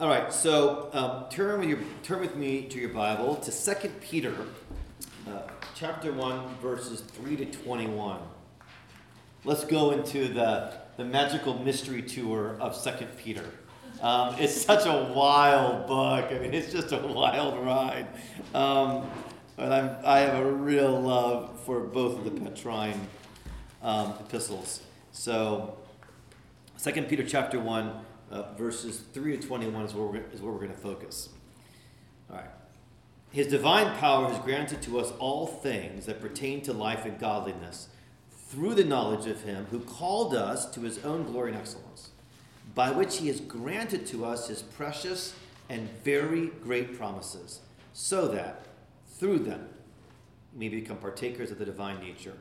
All right, so um, turn with your turn with me to your Bible to Second Peter, uh, chapter one, verses three to twenty-one. Let's go into the the magical mystery tour of Second Peter. Um, it's such a wild book. I mean, it's just a wild ride. Um, but I'm, I have a real love for both of the Petrine um, epistles. So, Second Peter chapter one uh, verses 3 to 21 is where we're, is where we're going to focus. All right. His divine power has granted to us all things that pertain to life and godliness through the knowledge of him who called us to his own glory and excellence, by which he has granted to us his precious and very great promises, so that through them we may become partakers of the divine nature,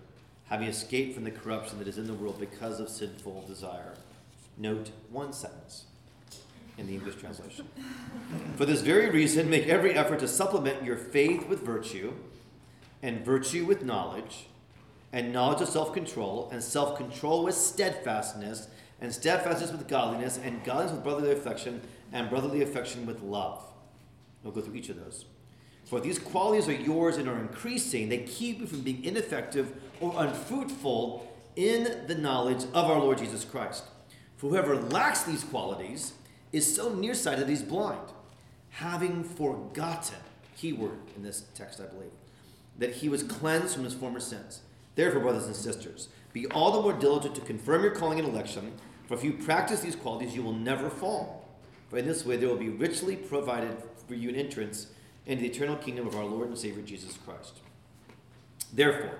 having escaped from the corruption that is in the world because of sinful desire. Note one sentence in the English translation. For this very reason, make every effort to supplement your faith with virtue, and virtue with knowledge, and knowledge with self control, and self control with steadfastness, and steadfastness with godliness, and godliness with brotherly affection, and brotherly affection with love. We'll go through each of those. For these qualities are yours and are increasing, they keep you from being ineffective or unfruitful in the knowledge of our Lord Jesus Christ. For whoever lacks these qualities is so nearsighted that he's blind, having forgotten, key word in this text, I believe, that he was cleansed from his former sins. Therefore, brothers and sisters, be all the more diligent to confirm your calling and election, for if you practice these qualities, you will never fall. For in this way, there will be richly provided for you an entrance into the eternal kingdom of our Lord and Savior Jesus Christ. Therefore,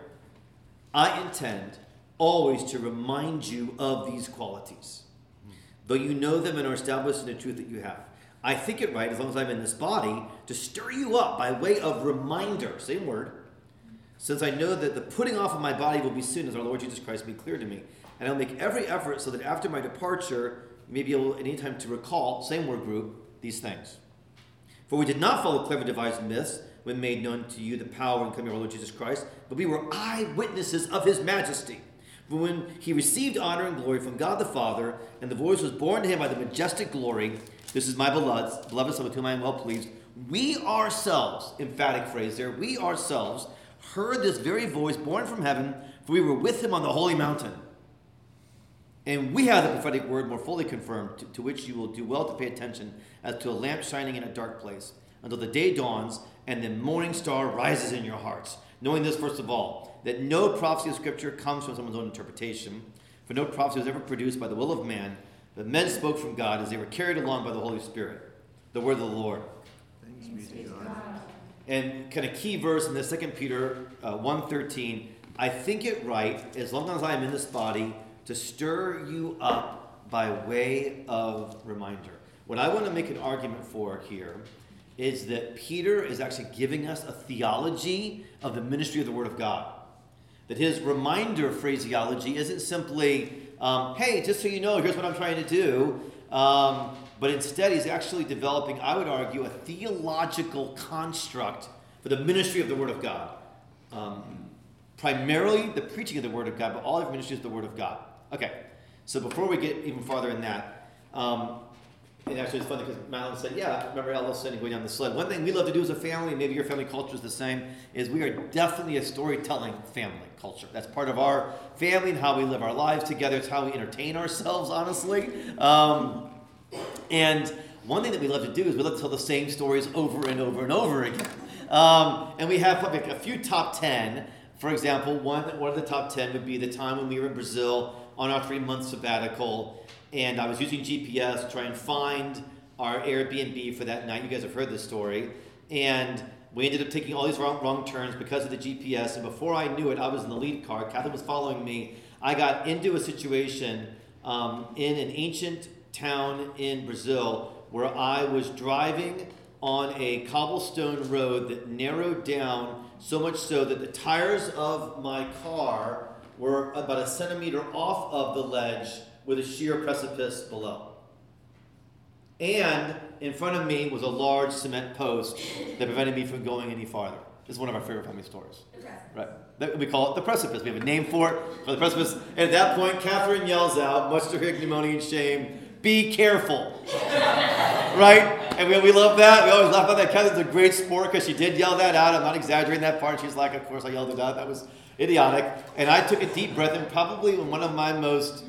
I intend always to remind you of these qualities though you know them and are established in the truth that you have. I think it right, as long as I'm in this body, to stir you up by way of reminder, same word, since I know that the putting off of my body will be soon, as our Lord Jesus Christ made clear to me. And I'll make every effort so that after my departure, you may be able at any time to recall, same word group, these things. For we did not follow clever devised myths when made known to you the power and coming of our Lord Jesus Christ, but we were eyewitnesses of his majesty. But when he received honor and glory from God the Father, and the voice was borne to him by the majestic glory, This is my beloved, beloved Son with whom I am well pleased, we ourselves, emphatic phrase there, we ourselves heard this very voice born from heaven, for we were with him on the holy mountain. And we have the prophetic word more fully confirmed, to, to which you will do well to pay attention as to a lamp shining in a dark place, until the day dawns and the morning star rises in your hearts. Knowing this, first of all, that no prophecy of Scripture comes from someone's own interpretation, for no prophecy was ever produced by the will of man, but men spoke from God as they were carried along by the Holy Spirit. The word of the Lord. Thanks be to God. And kind of key verse in the Second Peter uh, 1.13, I think it right, as long as I am in this body, to stir you up by way of reminder. What I want to make an argument for here is that Peter is actually giving us a theology of the ministry of the Word of God. That his reminder phraseology isn't simply, um, hey, just so you know, here's what I'm trying to do. Um, but instead, he's actually developing, I would argue, a theological construct for the ministry of the Word of God. Um, primarily the preaching of the Word of God, but all of ministry is the Word of God. Okay, so before we get even farther in that, um, and actually, it's funny because Madeline said, "Yeah, I remember Ellison going down the sled." One thing we love to do as a family, maybe your family culture is the same, is we are definitely a storytelling family culture. That's part of our family and how we live our lives together. It's how we entertain ourselves, honestly. Um, and one thing that we love to do is we love to tell the same stories over and over and over again. Um, and we have like a few top ten. For example, one one of the top ten would be the time when we were in Brazil on our three month sabbatical and I was using GPS to try and find our Airbnb for that night. You guys have heard this story. And we ended up taking all these wrong, wrong turns because of the GPS. And before I knew it, I was in the lead car. Catherine was following me. I got into a situation um, in an ancient town in Brazil where I was driving on a cobblestone road that narrowed down so much so that the tires of my car were about a centimeter off of the ledge with a sheer precipice below. And in front of me was a large cement post that prevented me from going any farther. This is one of our favorite family stories. Right. We call it the precipice. We have a name for it, for the precipice. And at that point, Catherine yells out, much to her ignominy and shame, be careful. right? And we, we love that. We always laugh about that. Catherine's a great sport because she did yell that out. I'm not exaggerating that part. She's like, of course, I yelled it out. That was idiotic. And I took a deep breath, and probably one of my most,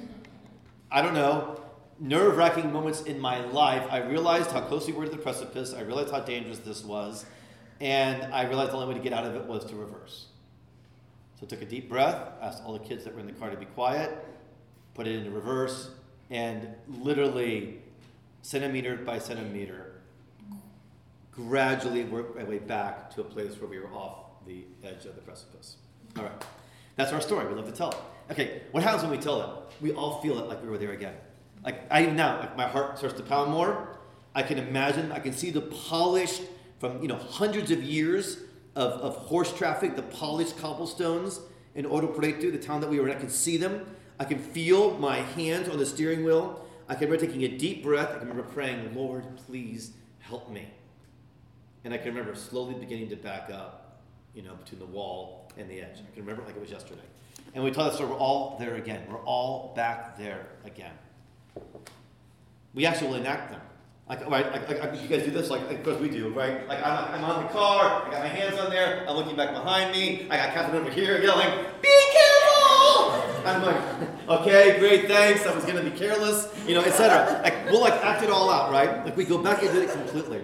I don't know, nerve wracking moments in my life, I realized how close we were to the precipice. I realized how dangerous this was. And I realized the only way to get out of it was to reverse. So I took a deep breath, asked all the kids that were in the car to be quiet, put it into reverse, and literally, centimeter by centimeter, gradually worked my way back to a place where we were off the edge of the precipice. All right. That's our story. We love to tell it. Okay, what happens when we tell it? We all feel it like we were there again. Like I even now, like my heart starts to pound more. I can imagine, I can see the polished from you know hundreds of years of, of horse traffic, the polished cobblestones in Preto, the town that we were in. I can see them. I can feel my hands on the steering wheel. I can remember taking a deep breath. I can remember praying, Lord, please help me. And I can remember slowly beginning to back up, you know, between the wall and the edge. I can remember like it was yesterday. And we tell that story, we're all there again. We're all back there again. We actually will enact them. Like, right, like, like, you guys do this, like, of course we do, right? Like, I'm, I'm on the car, I got my hands on there, I'm looking back behind me, I got Catherine over here yelling, Be careful! I'm like, okay, great, thanks, I was gonna be careless, you know, etc. Like, we'll like act it all out, right? Like, we go back and do it completely.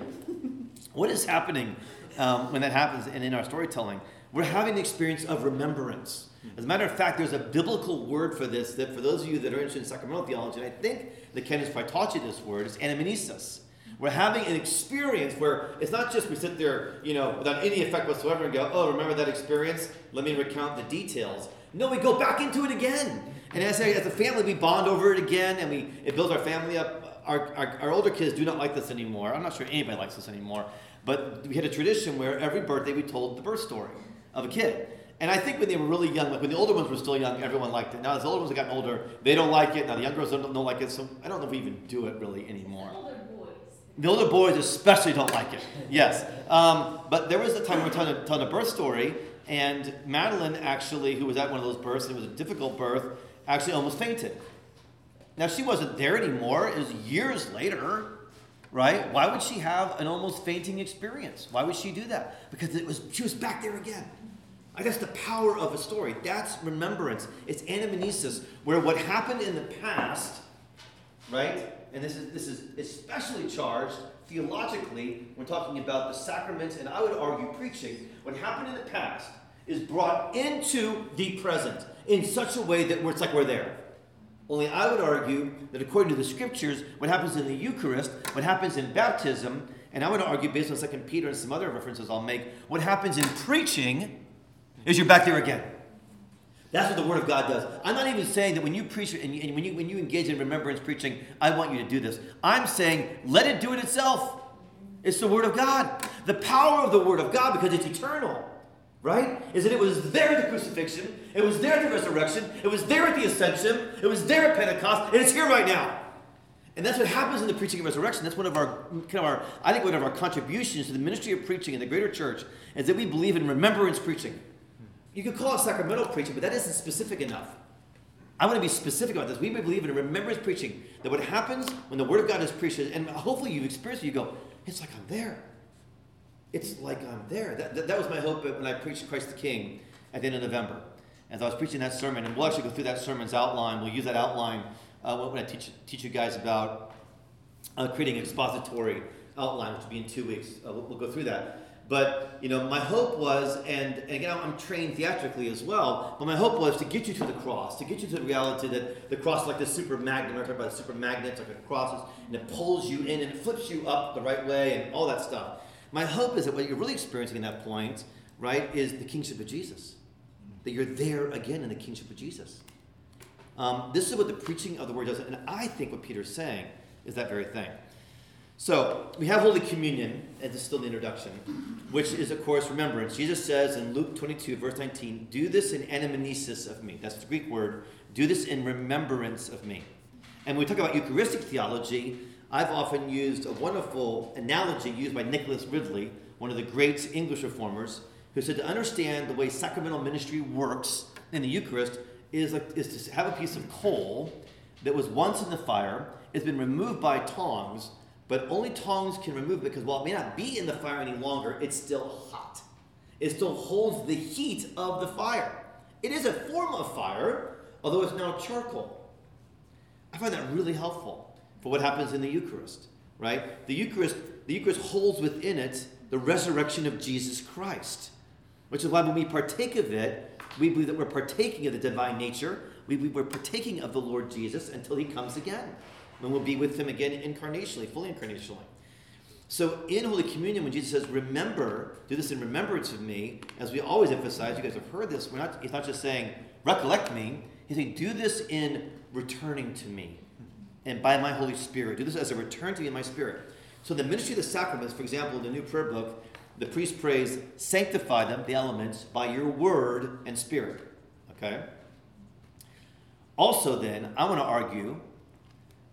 What is happening um, when that happens and in our storytelling? We're having the experience of remembrance. As a matter of fact, there's a biblical word for this that for those of you that are interested in sacramental theology, and I think that Ken has probably taught you this word, is anamnesis. We're having an experience where it's not just we sit there, you know, without any effect whatsoever and go, oh, remember that experience? Let me recount the details. No, we go back into it again. And as a, as a family, we bond over it again and we it builds our family up. Our, our, our older kids do not like this anymore. I'm not sure anybody likes this anymore. But we had a tradition where every birthday we told the birth story of a kid. And I think when they were really young, like when the older ones were still young, everyone liked it. Now, as the older ones have gotten older, they don't like it. Now, the younger girls don't, don't like it. So I don't know if we even do it really anymore. The older boys especially don't like it. Yes. Um, but there was a time we were telling a, telling a birth story, and Madeline actually, who was at one of those births, it was a difficult birth, actually almost fainted. Now, she wasn't there anymore. It was years later, right? Why would she have an almost fainting experience? Why would she do that? Because it was she was back there again. I guess the power of a story. That's remembrance. It's anamnesis, where what happened in the past, right? And this is this is especially charged theologically when talking about the sacraments, and I would argue preaching. What happened in the past is brought into the present in such a way that it's like we're there. Only I would argue that according to the scriptures, what happens in the Eucharist, what happens in baptism, and I would argue based on 2 Peter and some other references I'll make, what happens in preaching is you're back there again. That's what the Word of God does. I'm not even saying that when you preach and, when, you, when you engage in remembrance preaching, I want you to do this. I'm saying let it do it itself. It's the Word of God. The power of the Word of God, because it's eternal, right? Is that it was there at the crucifixion, it was there at the resurrection, it was there at the ascension, it was there at Pentecost, and it's here right now. And that's what happens in the preaching of resurrection. That's one of our kind of our, I think one of our contributions to the ministry of preaching in the greater church is that we believe in remembrance preaching. You could call it sacramental preaching, but that isn't specific enough. I want to be specific about this. We may believe in a remembrance preaching. That what happens when the Word of God is preached, and hopefully you've experienced it, you go, it's like I'm there. It's like I'm there. That, that, that was my hope when I preached Christ the King at the end of November. As I was preaching that sermon, and we'll actually go through that sermon's outline. We'll use that outline uh, when I teach, teach you guys about uh, creating an expository outline, which will be in two weeks. Uh, we'll, we'll go through that. But you know, my hope was, and, and again, I'm trained theatrically as well. But my hope was to get you to the cross, to get you to the reality that the cross like the super magnet. I talk about super magnets, like a cross, and it pulls you in and it flips you up the right way, and all that stuff. My hope is that what you're really experiencing at that point, right, is the kingship of Jesus. That you're there again in the kingship of Jesus. Um, this is what the preaching of the word does, and I think what Peter's saying is that very thing. So we have Holy Communion, and this is still the introduction, which is, of course, remembrance. Jesus says in Luke 22, verse 19, Do this in anamnesis of me. That's the Greek word. Do this in remembrance of me. And when we talk about Eucharistic theology, I've often used a wonderful analogy used by Nicholas Ridley, one of the great English reformers, who said to understand the way sacramental ministry works in the Eucharist is, is to have a piece of coal that was once in the fire, has been removed by tongs, But only tongs can remove it because while it may not be in the fire any longer, it's still hot. It still holds the heat of the fire. It is a form of fire, although it's now charcoal. I find that really helpful for what happens in the Eucharist, right? The Eucharist, the Eucharist holds within it the resurrection of Jesus Christ, which is why when we partake of it, we believe that we're partaking of the divine nature. We believe we're partaking of the Lord Jesus until he comes again, when we'll be with him again incarnationally, fully incarnationally. So in Holy Communion, when Jesus says, remember, do this in remembrance of me, as we always emphasize, you guys have heard this, we're not, he's not just saying, recollect me, he's saying, do this in returning to me and by my Holy Spirit. Do this as a return to me in my spirit. So the ministry of the sacraments, for example, in the new prayer book, the priest prays, sanctify them, the elements, by your word and spirit. Okay? Also, then, I want to argue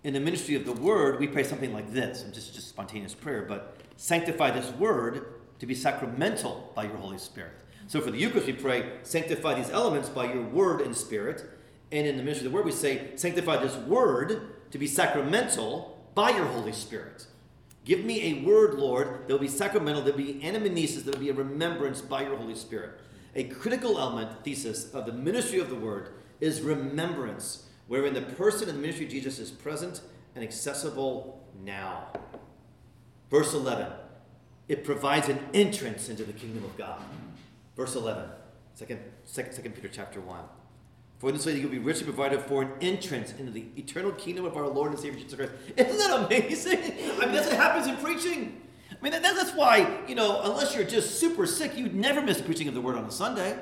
in the ministry of the word, we pray something like this. I'm just just spontaneous prayer, but sanctify this word to be sacramental by your Holy Spirit. So for the Eucharist, we pray, sanctify these elements by your word and spirit. And in the ministry of the word, we say, sanctify this word to be sacramental by your Holy Spirit. Give me a word, Lord, that will be sacramental, that will be anamnesis, that will be a remembrance by your Holy Spirit. A critical element, thesis, of the ministry of the word is remembrance wherein the person and the ministry of Jesus is present and accessible now. Verse 11, it provides an entrance into the kingdom of God. Verse 11, 2, 2, Peter chapter 1. For in this way you'll be richly provided for an entrance into the eternal kingdom of our Lord and Savior Jesus Christ. Isn't that amazing? I mean, that's what happens in preaching. I mean, that, that's why, you know, unless you're just super sick, you'd never miss preaching of the word on a Sunday,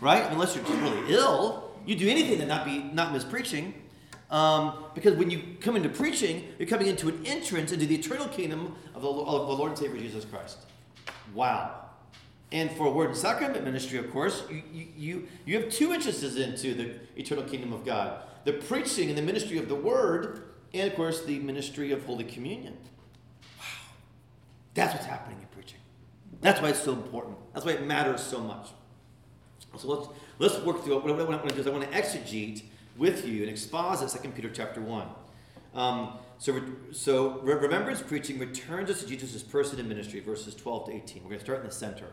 right? Unless you're just really ill you do anything to not be not miss preaching. Um, because when you come into preaching, you're coming into an entrance into the eternal kingdom of the, of the Lord and Savior Jesus Christ. Wow. And for word and sacrament ministry, of course, you, you, you have two entrances into the eternal kingdom of God the preaching and the ministry of the word, and of course, the ministry of Holy Communion. Wow. That's what's happening in preaching. That's why it's so important. That's why it matters so much. So let's, let's work through it. What I want to do is I want to exegete with you and exposit 2 Peter chapter 1. Um, so, so remembrance preaching returns us to Jesus' person and ministry, verses 12 to 18. We're going to start in the center.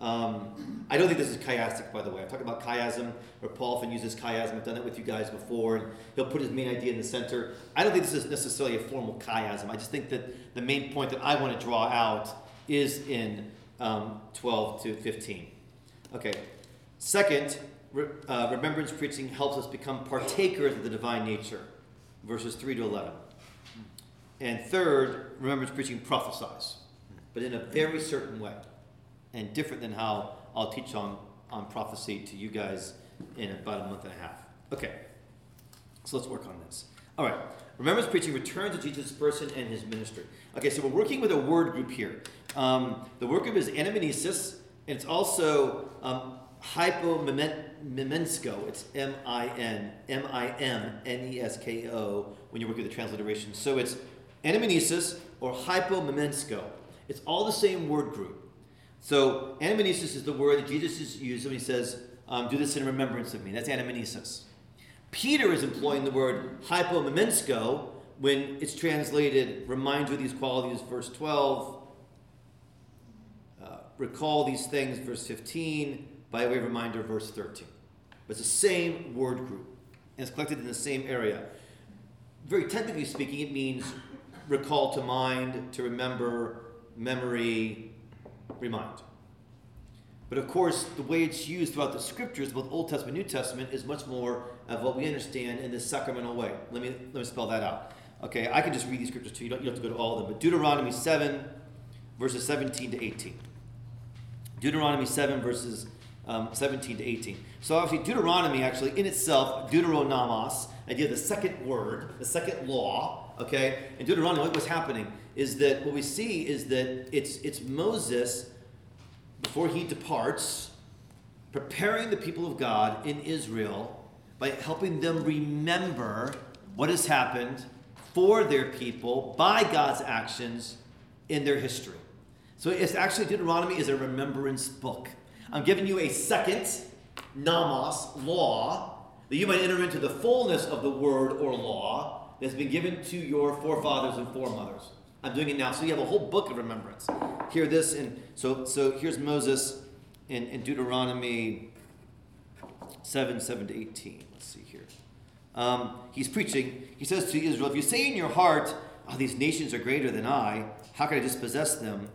Um, I don't think this is chiastic, by the way. I've talked about chiasm, where Paul often uses chiasm. I've done that with you guys before, and he'll put his main idea in the center. I don't think this is necessarily a formal chiasm. I just think that the main point that I want to draw out is in um, 12 to 15. Okay, Second, re- uh, remembrance preaching helps us become partakers of the divine nature, verses 3 to 11. And third, remembrance preaching prophesies, but in a very certain way, and different than how I'll teach on, on prophecy to you guys in about a month and a half. Okay, so let's work on this. All right, remembrance preaching returns to Jesus' person and his ministry. Okay, so we're working with a word group here. Um, the word group is anamnesis, and it's also um, hypomimnesko. It's M I N M I M N E S K O when you work with the transliteration. So it's anamnesis or hypomimnesko. It's all the same word group. So anamnesis is the word that Jesus is using when he says, um, "Do this in remembrance of me." That's anamnesis. Peter is employing the word hypomimnesko when it's translated, "Remind you of these qualities," verse twelve. Uh, recall these things, verse fifteen by way of reminder, verse 13. But it's the same word group, and it's collected in the same area. Very technically speaking, it means recall to mind, to remember, memory, remind. But of course, the way it's used throughout the scriptures, both Old Testament and New Testament, is much more of what we understand in this sacramental way. Let me, let me spell that out. Okay, I can just read these scriptures to you. You don't, you don't have to go to all of them. But Deuteronomy 7, verses 17 to 18. Deuteronomy 7, verses um, 17 to 18. So obviously, Deuteronomy actually in itself, Deuteronomos, idea of the second word, the second law, okay? In Deuteronomy, what was happening is that what we see is that it's, it's Moses, before he departs, preparing the people of God in Israel by helping them remember what has happened for their people by God's actions in their history. So it's actually Deuteronomy is a remembrance book. I'm giving you a second nomos, law, that you might enter into the fullness of the word or law that's been given to your forefathers and foremothers. I'm doing it now. So you have a whole book of remembrance. Hear this, and so so here's Moses in, in Deuteronomy 7, 7 to 18. Let's see here. Um, he's preaching. He says to Israel, If you say in your heart, oh, these nations are greater than I, how can I dispossess them?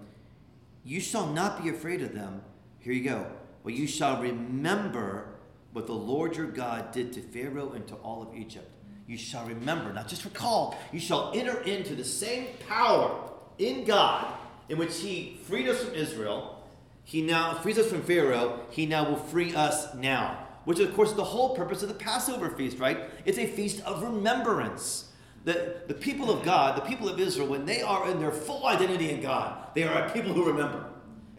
You shall not be afraid of them. Here you go. But you shall remember what the Lord your God did to Pharaoh and to all of Egypt. You shall remember, not just recall, you shall enter into the same power in God in which He freed us from Israel. He now frees us from Pharaoh. He now will free us now. Which, of course, is the whole purpose of the Passover feast, right? It's a feast of remembrance. The, the people of God, the people of Israel, when they are in their full identity in God, they are a people who remember.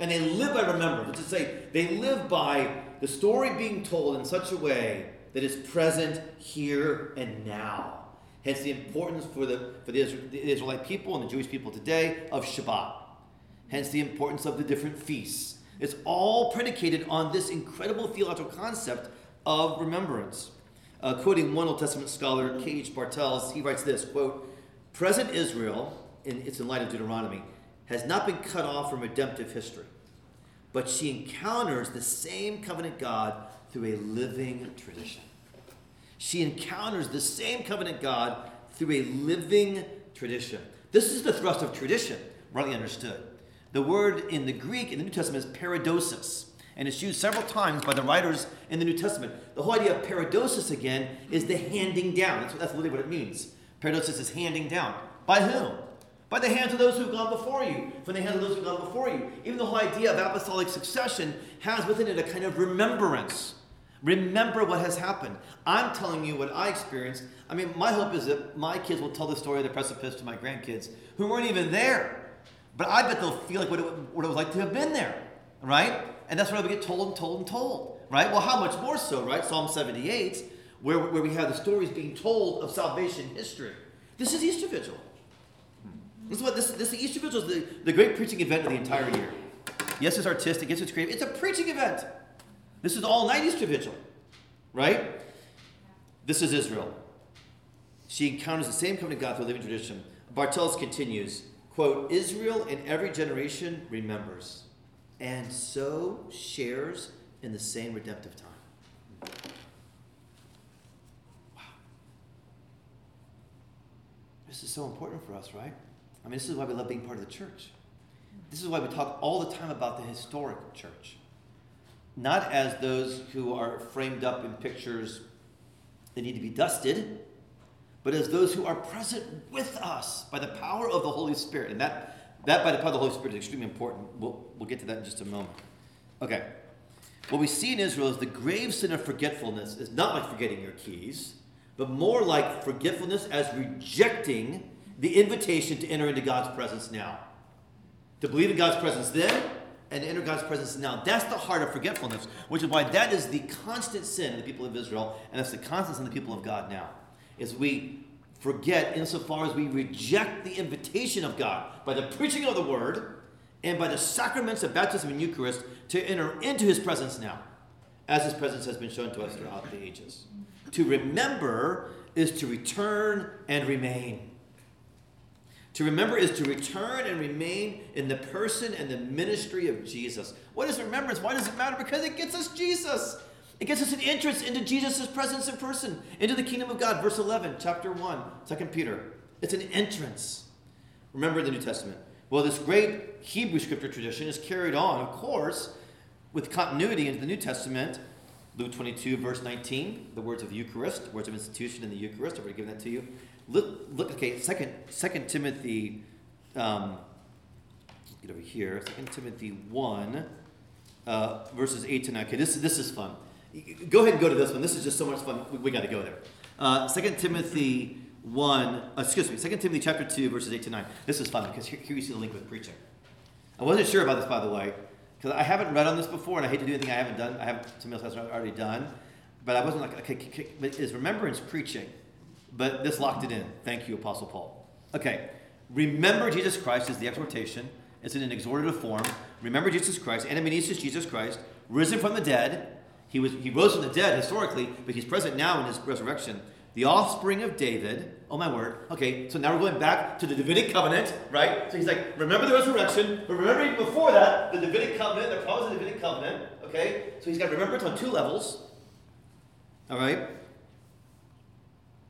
And they live by remembrance. Which is to say, they live by the story being told in such a way that is present here and now. Hence the importance for the, for the, Israelite people and the Jewish people today of Shabbat. Hence the importance of the different feasts. It's all predicated on this incredible theological concept of remembrance. Uh, quoting one Old Testament scholar, K.H. Bartels, he writes this, quote, Present Israel, and it's in light of Deuteronomy, has not been cut off from redemptive history, but she encounters the same covenant God through a living tradition. She encounters the same covenant God through a living tradition. This is the thrust of tradition, rightly understood. The word in the Greek in the New Testament is paradosis, and it's used several times by the writers in the New Testament. The whole idea of paradosis, again, is the handing down. That's, that's literally what it means. Paradosis is handing down. By whom? By the hands of those who've gone before you, from the hands of those who've gone before you. Even the whole idea of apostolic succession has within it a kind of remembrance. Remember what has happened. I'm telling you what I experienced. I mean, my hope is that my kids will tell the story of the precipice to my grandkids who weren't even there. But I bet they'll feel like what it, what it was like to have been there, right? And that's what we get told and told and told, right? Well, how much more so, right? Psalm 78, where, where we have the stories being told of salvation history. This is Easter Vigil. This is what this, this Easter Vigil is the, the great preaching event of the entire year. Yes, it's artistic, yes, it's creative. It's a preaching event. This is all night Easter Vigil, right? This is Israel. She encounters the same covenant God through living tradition. Bartels continues, quote, Israel in every generation remembers and so shares in the same redemptive time. Wow. This is so important for us, right? I mean, this is why we love being part of the church. This is why we talk all the time about the historic church. Not as those who are framed up in pictures that need to be dusted, but as those who are present with us by the power of the Holy Spirit. And that that, by the power of the Holy Spirit, is extremely important. We'll, we'll get to that in just a moment. Okay. What we see in Israel is the grave sin of forgetfulness is not like forgetting your keys, but more like forgetfulness as rejecting the invitation to enter into God's presence now. To believe in God's presence then and enter God's presence now. That's the heart of forgetfulness, which is why that is the constant sin of the people of Israel, and that's the constant sin of the people of God now. Is we forget insofar as we reject the invitation of God by the preaching of the word and by the sacraments of baptism and Eucharist to enter into his presence now, as his presence has been shown to us throughout the ages. To remember is to return and remain. To remember is to return and remain in the person and the ministry of Jesus. What is remembrance? Why does it matter? Because it gets us Jesus. It gets us an entrance into Jesus' presence in person, into the kingdom of God. Verse 11, chapter 1, 2 Peter. It's an entrance. Remember the New Testament. Well, this great Hebrew scripture tradition is carried on, of course, with continuity into the New Testament. Luke 22, verse 19, the words of Eucharist, words of institution in the Eucharist. I've already given that to you. Look, look okay, second, second Timothy, um, get over here, Second Timothy 1, uh, verses 8 to 9. Okay, this, this is fun. Go ahead and go to this one. This is just so much fun. We, we got to go there. Uh, 2 Timothy 1, uh, excuse me, 2 Timothy chapter 2, verses 8 to 9. This is fun because here, here you see the link with preaching. I wasn't sure about this, by the way, because I haven't read on this before, and I hate to do anything I haven't done. I have something else I've already done. But I wasn't like, okay, okay, okay is remembrance preaching? But this locked it in. Thank you, Apostle Paul. Okay, remember Jesus Christ is the exhortation. It's in an exhortative form. Remember Jesus Christ, anamnesis Jesus Christ, risen from the dead, he, was, he rose from the dead historically, but he's present now in his resurrection. The offspring of David. Oh my word. Okay, so now we're going back to the Davidic covenant, right? So he's like, remember the resurrection, but remember before that, the Davidic covenant, the promise of the Davidic covenant. Okay? So he's got it on two levels. All right?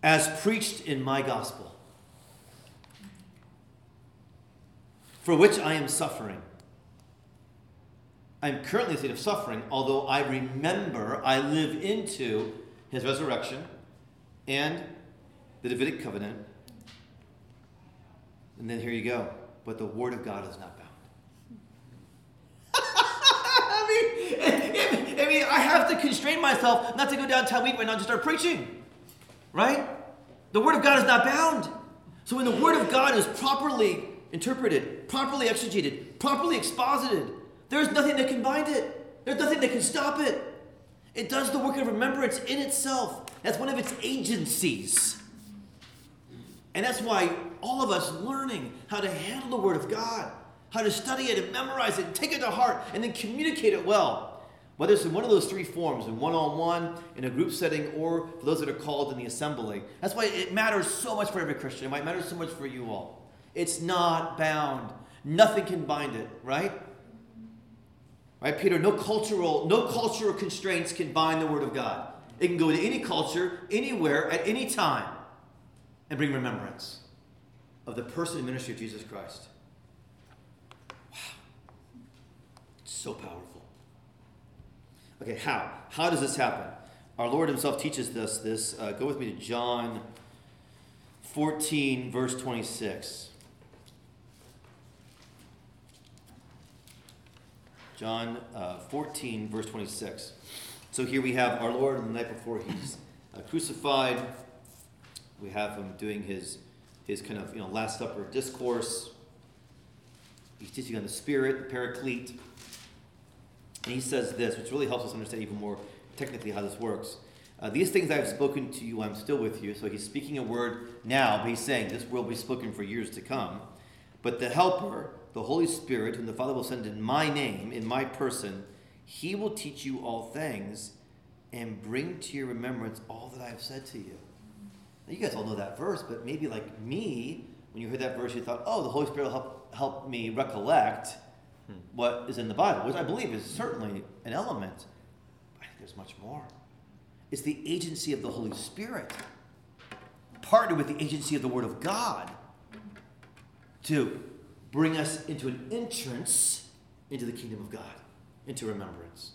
As preached in my gospel, for which I am suffering. I'm currently in a state of suffering, although I remember I live into his resurrection and the Davidic covenant. And then here you go. But the word of God is not bound. I, mean, I mean, I have to constrain myself not to go downtown week and just start preaching. Right? The word of God is not bound. So when the word of God is properly interpreted, properly exegeted, properly exposited, there's nothing that can bind it. There's nothing that can stop it. It does the work of remembrance in itself. That's one of its agencies. And that's why all of us learning how to handle the Word of God, how to study it and memorize it and take it to heart and then communicate it well. Whether it's in one of those three forms, in one on one, in a group setting, or for those that are called in the assembly. That's why it matters so much for every Christian. It might matter so much for you all. It's not bound, nothing can bind it, right? Right, Peter, no cultural, no cultural constraints can bind the word of God. It can go to any culture, anywhere, at any time, and bring remembrance of the person and ministry of Jesus Christ. Wow. It's so powerful. Okay, how? How does this happen? Our Lord Himself teaches us this. Uh, go with me to John 14, verse 26. John uh, 14, verse 26. So here we have our Lord on the night before he's uh, crucified. We have him doing his, his kind of you know, Last Supper discourse. He's teaching on the Spirit, the Paraclete. And he says this, which really helps us understand even more technically how this works. Uh, These things I have spoken to you, I'm still with you. So he's speaking a word now, but he's saying this will be spoken for years to come. But the Helper, the Holy Spirit, whom the Father will send in my name, in my person, he will teach you all things and bring to your remembrance all that I have said to you. Now, you guys all know that verse, but maybe like me, when you heard that verse, you thought, oh, the Holy Spirit will help, help me recollect what is in the Bible, which I believe is certainly an element. I think there's much more. It's the agency of the Holy Spirit, partnered with the agency of the Word of God to bring us into an entrance into the kingdom of God, into remembrance.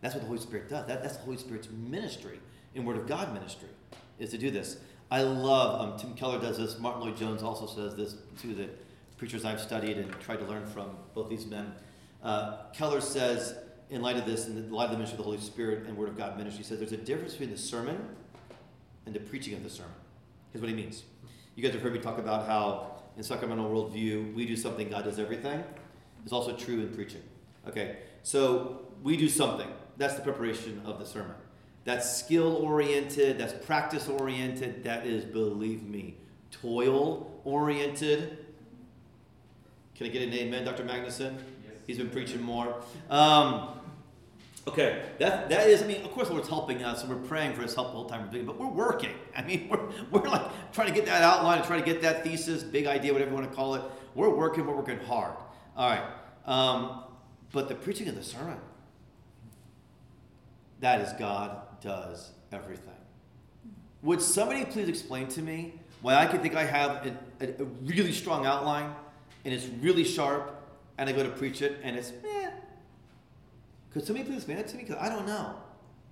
That's what the Holy Spirit does. That, that's the Holy Spirit's ministry in Word of God ministry, is to do this. I love, um, Tim Keller does this, Martyn Lloyd-Jones also says this, two of the preachers I've studied and tried to learn from, both these men. Uh, Keller says, in light of this, in the light of the ministry of the Holy Spirit and Word of God ministry, he says there's a difference between the sermon and the preaching of the sermon. Here's what he means. You guys have heard me talk about how in sacramental worldview, we do something, God does everything. It's also true in preaching. Okay, so we do something. That's the preparation of the sermon. That's skill oriented, that's practice oriented, that is, believe me, toil oriented. Can I get an amen, Dr. Magnuson? Yes. He's been preaching more. Um, Okay, that, that is, I mean, of course, the Lord's helping us and we're praying for His help all the time we're doing but we're working. I mean, we're, we're like trying to get that outline and trying to get that thesis, big idea, whatever you want to call it. We're working, we're working hard. All right. Um, but the preaching of the sermon, that is God does everything. Would somebody please explain to me why I could think I have a, a, a really strong outline and it's really sharp and I go to preach it and it's, eh, could somebody please explain that to me? Because I don't know.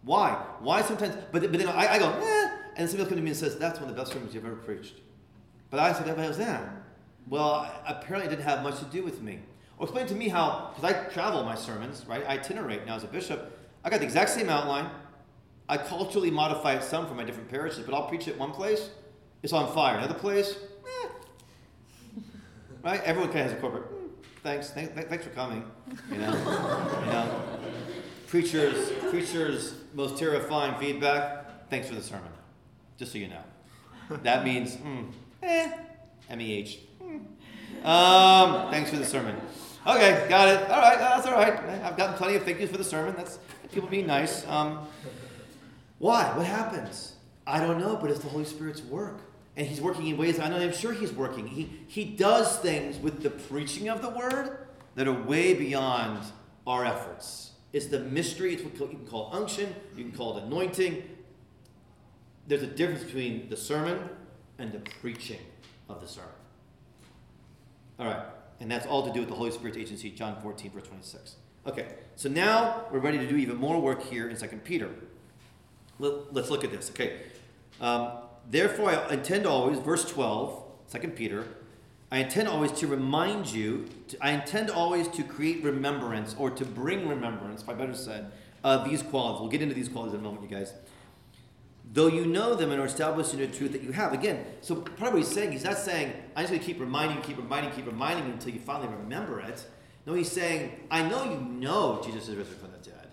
Why? Why sometimes? But, but then I, I go, eh, and somebody comes to me and says, that's one of the best sermons you've ever preached. But I said, everybody was there. Well, apparently it didn't have much to do with me. Or explain to me how, because I travel my sermons, right? I itinerate now as a bishop. I got the exact same outline. I culturally modify it some for my different parishes, but I'll preach it one place, it's on fire. Another place. Right? Everyone kind of has a corporate, mm, thanks, th- th- thanks for coming, you know, you know preacher's, preacher's most terrifying feedback, thanks for the sermon. Just so you know. That means, mm, eh, M-E-H. Mm. Um, thanks for the sermon. Okay, got it. All right, that's all right. I've gotten plenty of thank yous for the sermon. That's people being nice. Um, why? What happens? I don't know, but it's the Holy Spirit's work. And he's working in ways I know I'm sure he's working. He, he does things with the preaching of the word that are way beyond our efforts. It's the mystery. It's what you can call unction, you can call it anointing. There's a difference between the sermon and the preaching of the sermon. All right, and that's all to do with the Holy Spirit's agency, John 14, verse 26. Okay, so now we're ready to do even more work here in 2 Peter. Let, us look at this. Okay, um, therefore I intend always, verse 12, 2 Peter, I intend always to remind you, to, I intend always to create remembrance, or to bring remembrance, if I better said, of these qualities. We'll get into these qualities in a moment, you guys. Though you know them and are established in the truth that you have. Again, so part of what he's saying, he's not saying, I'm just going to keep reminding keep reminding keep reminding you until you finally remember it. No, he's saying, I know you know Jesus is risen from the dead.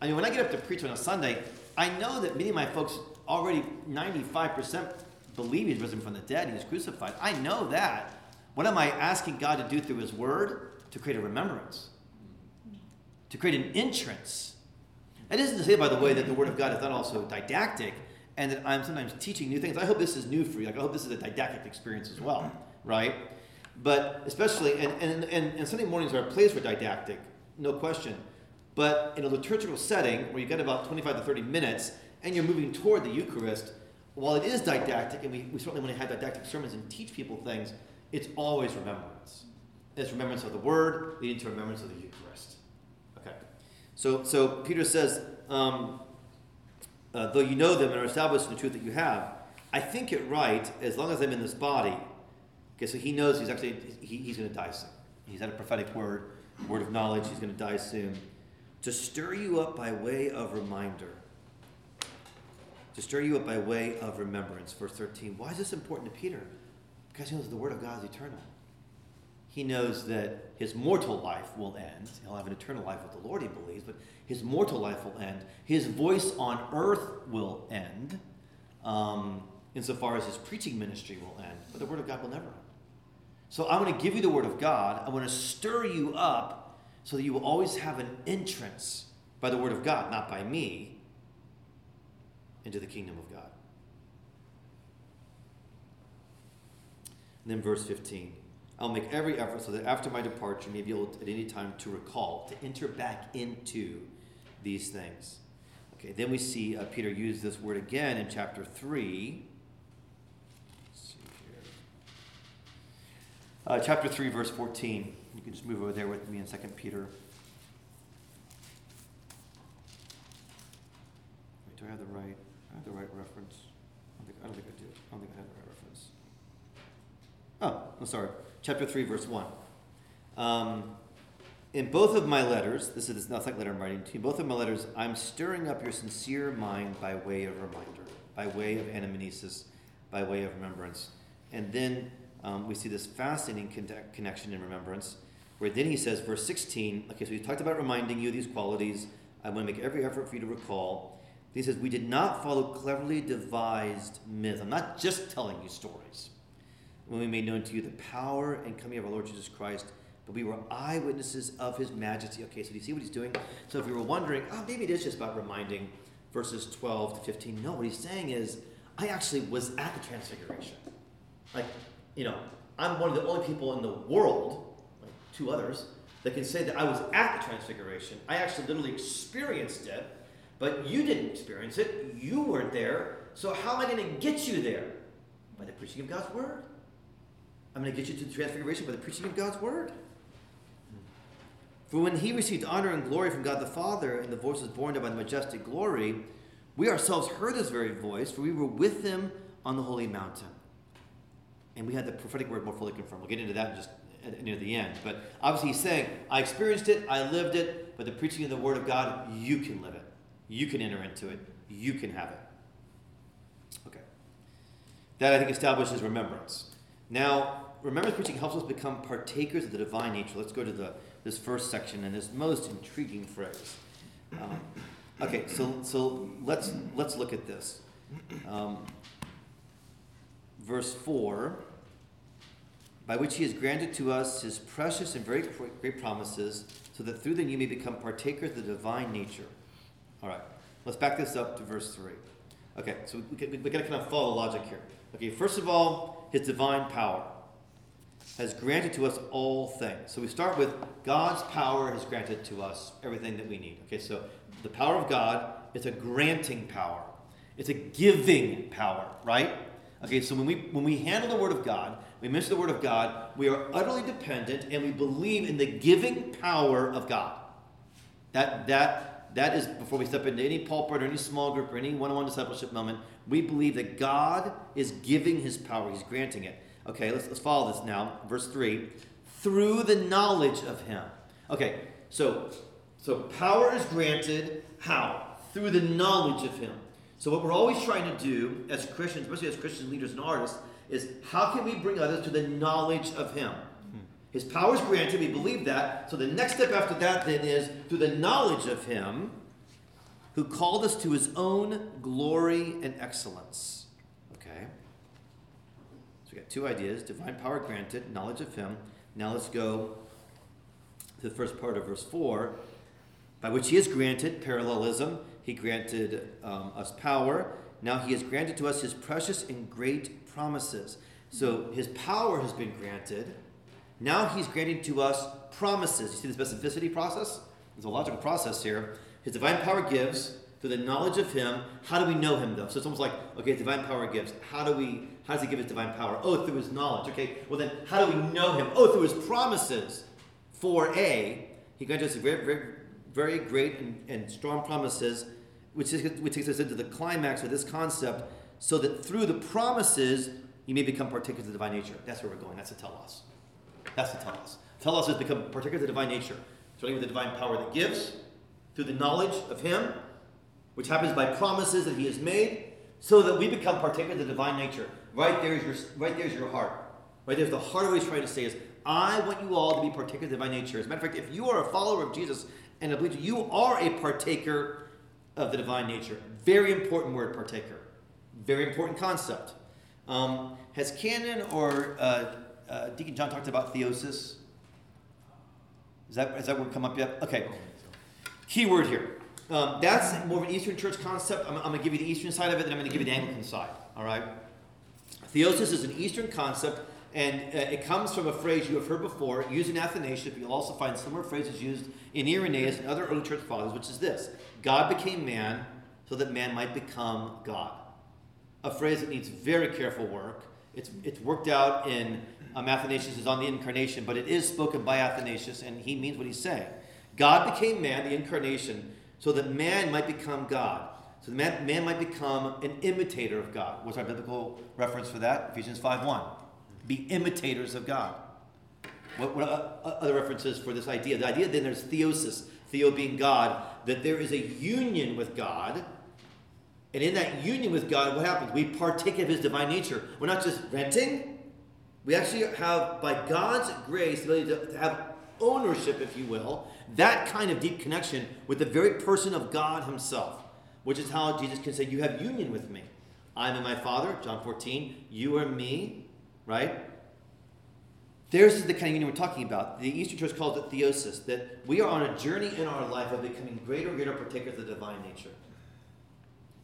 I mean, when I get up to preach on a Sunday, I know that many of my folks already 95% believe he's risen from the dead, he was crucified. I know that. What am I asking God to do through His Word? To create a remembrance, to create an entrance. That isn't to say, by the way, that the Word of God is not also didactic and that I'm sometimes teaching new things. I hope this is new for you. Like, I hope this is a didactic experience as well, right? But especially, and, and, and, and Sunday mornings are a place for didactic, no question. But in a liturgical setting where you get about 25 to 30 minutes and you're moving toward the Eucharist, while it is didactic, and we, we certainly want to have didactic sermons and teach people things, it's always remembrance. It's remembrance of the word leading to remembrance of the Eucharist. Okay. So, so Peter says, um, uh, though you know them and are established in the truth that you have, I think it right as long as I'm in this body. Okay, so he knows he's actually he, he's going to die soon. He's had a prophetic word, word of knowledge. He's going to die soon. To stir you up by way of reminder. To stir you up by way of remembrance. Verse 13. Why is this important to Peter? Because he knows the Word of God is eternal. He knows that his mortal life will end. He'll have an eternal life with the Lord, he believes, but his mortal life will end. His voice on earth will end, um, insofar as his preaching ministry will end, but the Word of God will never end. So I'm going to give you the Word of God. I'm going to stir you up so that you will always have an entrance by the Word of God, not by me, into the kingdom of God. And then verse 15 I'll make every effort so that after my departure, you may be able to, at any time to recall, to enter back into these things. Okay, then we see uh, Peter use this word again in chapter 3. Uh, chapter 3, verse 14. You can just move over there with me in 2 Peter. Wait, do I have the right? I have the right reference. I don't think I, don't think I do. I don't think I have the right reference. Oh, I'm sorry. Chapter 3, verse 1. Um, in both of my letters, this is not like letter I'm writing to you, both of my letters, I'm stirring up your sincere mind by way of reminder, by way of anamnesis, by way of remembrance. And then um, we see this fascinating connection in remembrance, where then he says, verse 16, okay, so he talked about reminding you of these qualities. I want to make every effort for you to recall. He says, We did not follow cleverly devised myths. I'm not just telling you stories when we made known to you the power and coming of our Lord Jesus Christ, but we were eyewitnesses of his majesty. Okay, so do you see what he's doing? So if you were wondering, oh, maybe it is just about reminding verses 12 to 15. No, what he's saying is, I actually was at the Transfiguration. Like, you know, I'm one of the only people in the world, like two others, that can say that I was at the Transfiguration. I actually literally experienced it, but you didn't experience it. You weren't there. So how am I going to get you there? By the preaching of God's word. I'm going to get you to the transfiguration by the preaching of God's word. For when he received honor and glory from God the Father, and the voice was borne by the majestic glory, we ourselves heard this very voice, for we were with him on the holy mountain. And we had the prophetic word more fully confirmed. We'll get into that just near the end. But obviously, he's saying, I experienced it, I lived it, but the preaching of the word of God, you can live it. You can enter into it. You can have it. Okay. That, I think, establishes remembrance. Now, remembrance preaching helps us become partakers of the divine nature. Let's go to the, this first section and this most intriguing phrase. Um, okay, so, so let's, let's look at this. Um, verse 4 by which he has granted to us his precious and very great promises, so that through them you may become partakers of the divine nature. All right, let's back this up to verse 3. Okay, so we, we, we got to kind of follow the logic here. Okay, first of all, his divine power has granted to us all things. So we start with God's power has granted to us everything that we need. Okay, so the power of God is a granting power. It's a giving power, right? Okay, so when we when we handle the word of God, we mention the word of God, we are utterly dependent and we believe in the giving power of God. That that that is before we step into any pulpit or any small group or any one-on-one discipleship moment, we believe that God is giving his power, he's granting it. Okay, let's, let's follow this now. Verse 3 through the knowledge of him. Okay, so so power is granted how? Through the knowledge of him. So what we're always trying to do as Christians, especially as Christian leaders and artists, is how can we bring others to the knowledge of him? His power is granted, we believe that. So the next step after that then is through the knowledge of him who called us to his own glory and excellence. Okay? So we got two ideas divine power granted, knowledge of him. Now let's go to the first part of verse 4 by which he has granted parallelism. He granted um, us power. Now he has granted to us his precious and great promises. So his power has been granted. Now he's granting to us promises. You see the specificity process? There's a logical process here. His divine power gives through the knowledge of him. How do we know him though? So it's almost like, okay, divine power gives. How do we how does he give his divine power? Oh, through his knowledge. Okay, well then how do we know him? Oh, through his promises. For A, he grants us very, very, very great and, and strong promises, which, is, which takes us into the climax of this concept, so that through the promises you may become partakers of the divine nature. That's where we're going. That's the telos. That's the telos. Telos is become partakers of the divine nature, starting with the divine power that gives, through the knowledge of Him, which happens by promises that He has made, so that we become partakers of the divine nature. Right there is your, right there's your heart. Right there's the heart of what He's trying to say is, I want you all to be partakers of the divine nature. As a matter of fact, if you are a follower of Jesus and a believer, you are a partaker of the divine nature. Very important word, partaker. Very important concept. Um, has Canon or uh, uh, Deacon John talked about theosis? Is that, has that word come up yet? Okay. Key word here. Um, that's more of an Eastern Church concept. I'm, I'm going to give you the Eastern side of it, then I'm going to give you the Anglican side. All right? Theosis is an Eastern concept, and uh, it comes from a phrase you have heard before, used in Athanasius, but you'll also find similar phrases used in Irenaeus and other early church fathers, which is this God became man so that man might become God. A phrase that needs very careful work. It's, it's worked out in um, Athanasius is on the incarnation, but it is spoken by Athanasius, and he means what he's saying. God became man, the incarnation, so that man might become God. So the man, man might become an imitator of God. What's our biblical reference for that? Ephesians 5 1. Be imitators of God. What, what uh, other references for this idea? The idea then there's theosis, theo being God, that there is a union with God. And in that union with God, what happens? We partake of his divine nature. We're not just renting, we actually have, by God's grace, the ability to, to have ownership, if you will, that kind of deep connection with the very person of God himself, which is how Jesus can say, You have union with me. I am in my Father, John 14, you are me, right? There's the kind of union we're talking about. The Eastern Church calls it theosis, that we are on a journey in our life of becoming greater and greater partakers of the divine nature.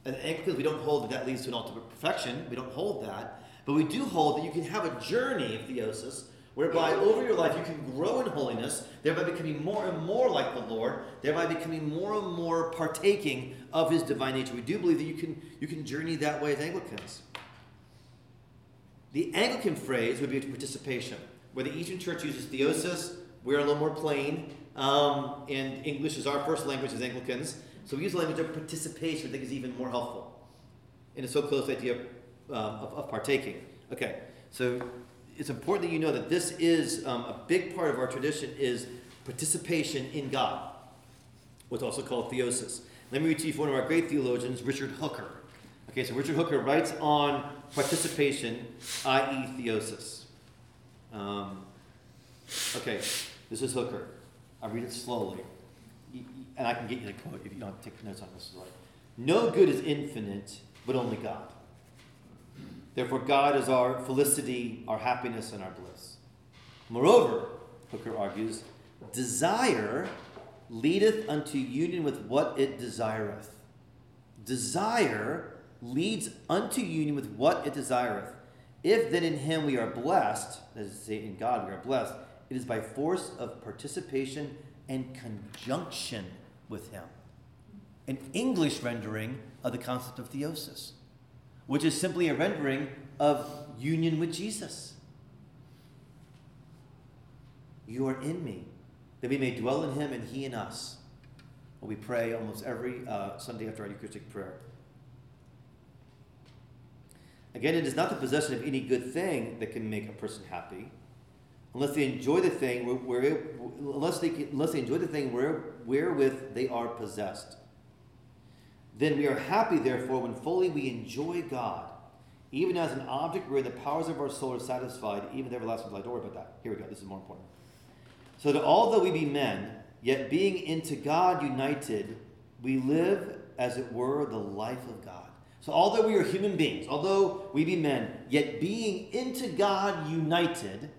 And because we don't hold that that leads to an ultimate perfection, we don't hold that. But we do hold that you can have a journey of theosis whereby over your life you can grow in holiness, thereby becoming more and more like the Lord, thereby becoming more and more partaking of his divine nature. We do believe that you can, you can journey that way as Anglicans. The Anglican phrase would be participation, where the Eastern Church uses theosis, we're a little more plain, um, and English is our first language as Anglicans, so we use the language of participation, I think is even more helpful. And it's so close to the idea of um, of, of, partaking. Okay, so it's important that you know that this is um, a big part of our tradition is participation in God, what's also called theosis. Let me read to you one of our great theologians, Richard Hooker. Okay, so Richard Hooker writes on participation, i.e., theosis. Um, okay, this is Hooker. I read it slowly, and I can get you the quote if you don't take notes on this. No good is infinite, but only God. Therefore, God is our felicity, our happiness, and our bliss. Moreover, Hooker argues, desire leadeth unto union with what it desireth. Desire leads unto union with what it desireth. If then in him we are blessed, as is say in God we are blessed, it is by force of participation and conjunction with him. An English rendering of the concept of theosis, which is simply a rendering of union with Jesus. You are in me, that we may dwell in him and he in us. We pray almost every uh, Sunday after our Eucharistic prayer. Again, it is not the possession of any good thing that can make a person happy, unless they enjoy the thing where, where unless they unless they enjoy the thing where, wherewith they are possessed. Then we are happy, therefore, when fully we enjoy God, even as an object where the powers of our soul are satisfied, even the everlasting light. Don't worry about that. Here we go. This is more important. So that although we be men, yet being into God united, we live as it were the life of God. So although we are human beings, although we be men, yet being into God united,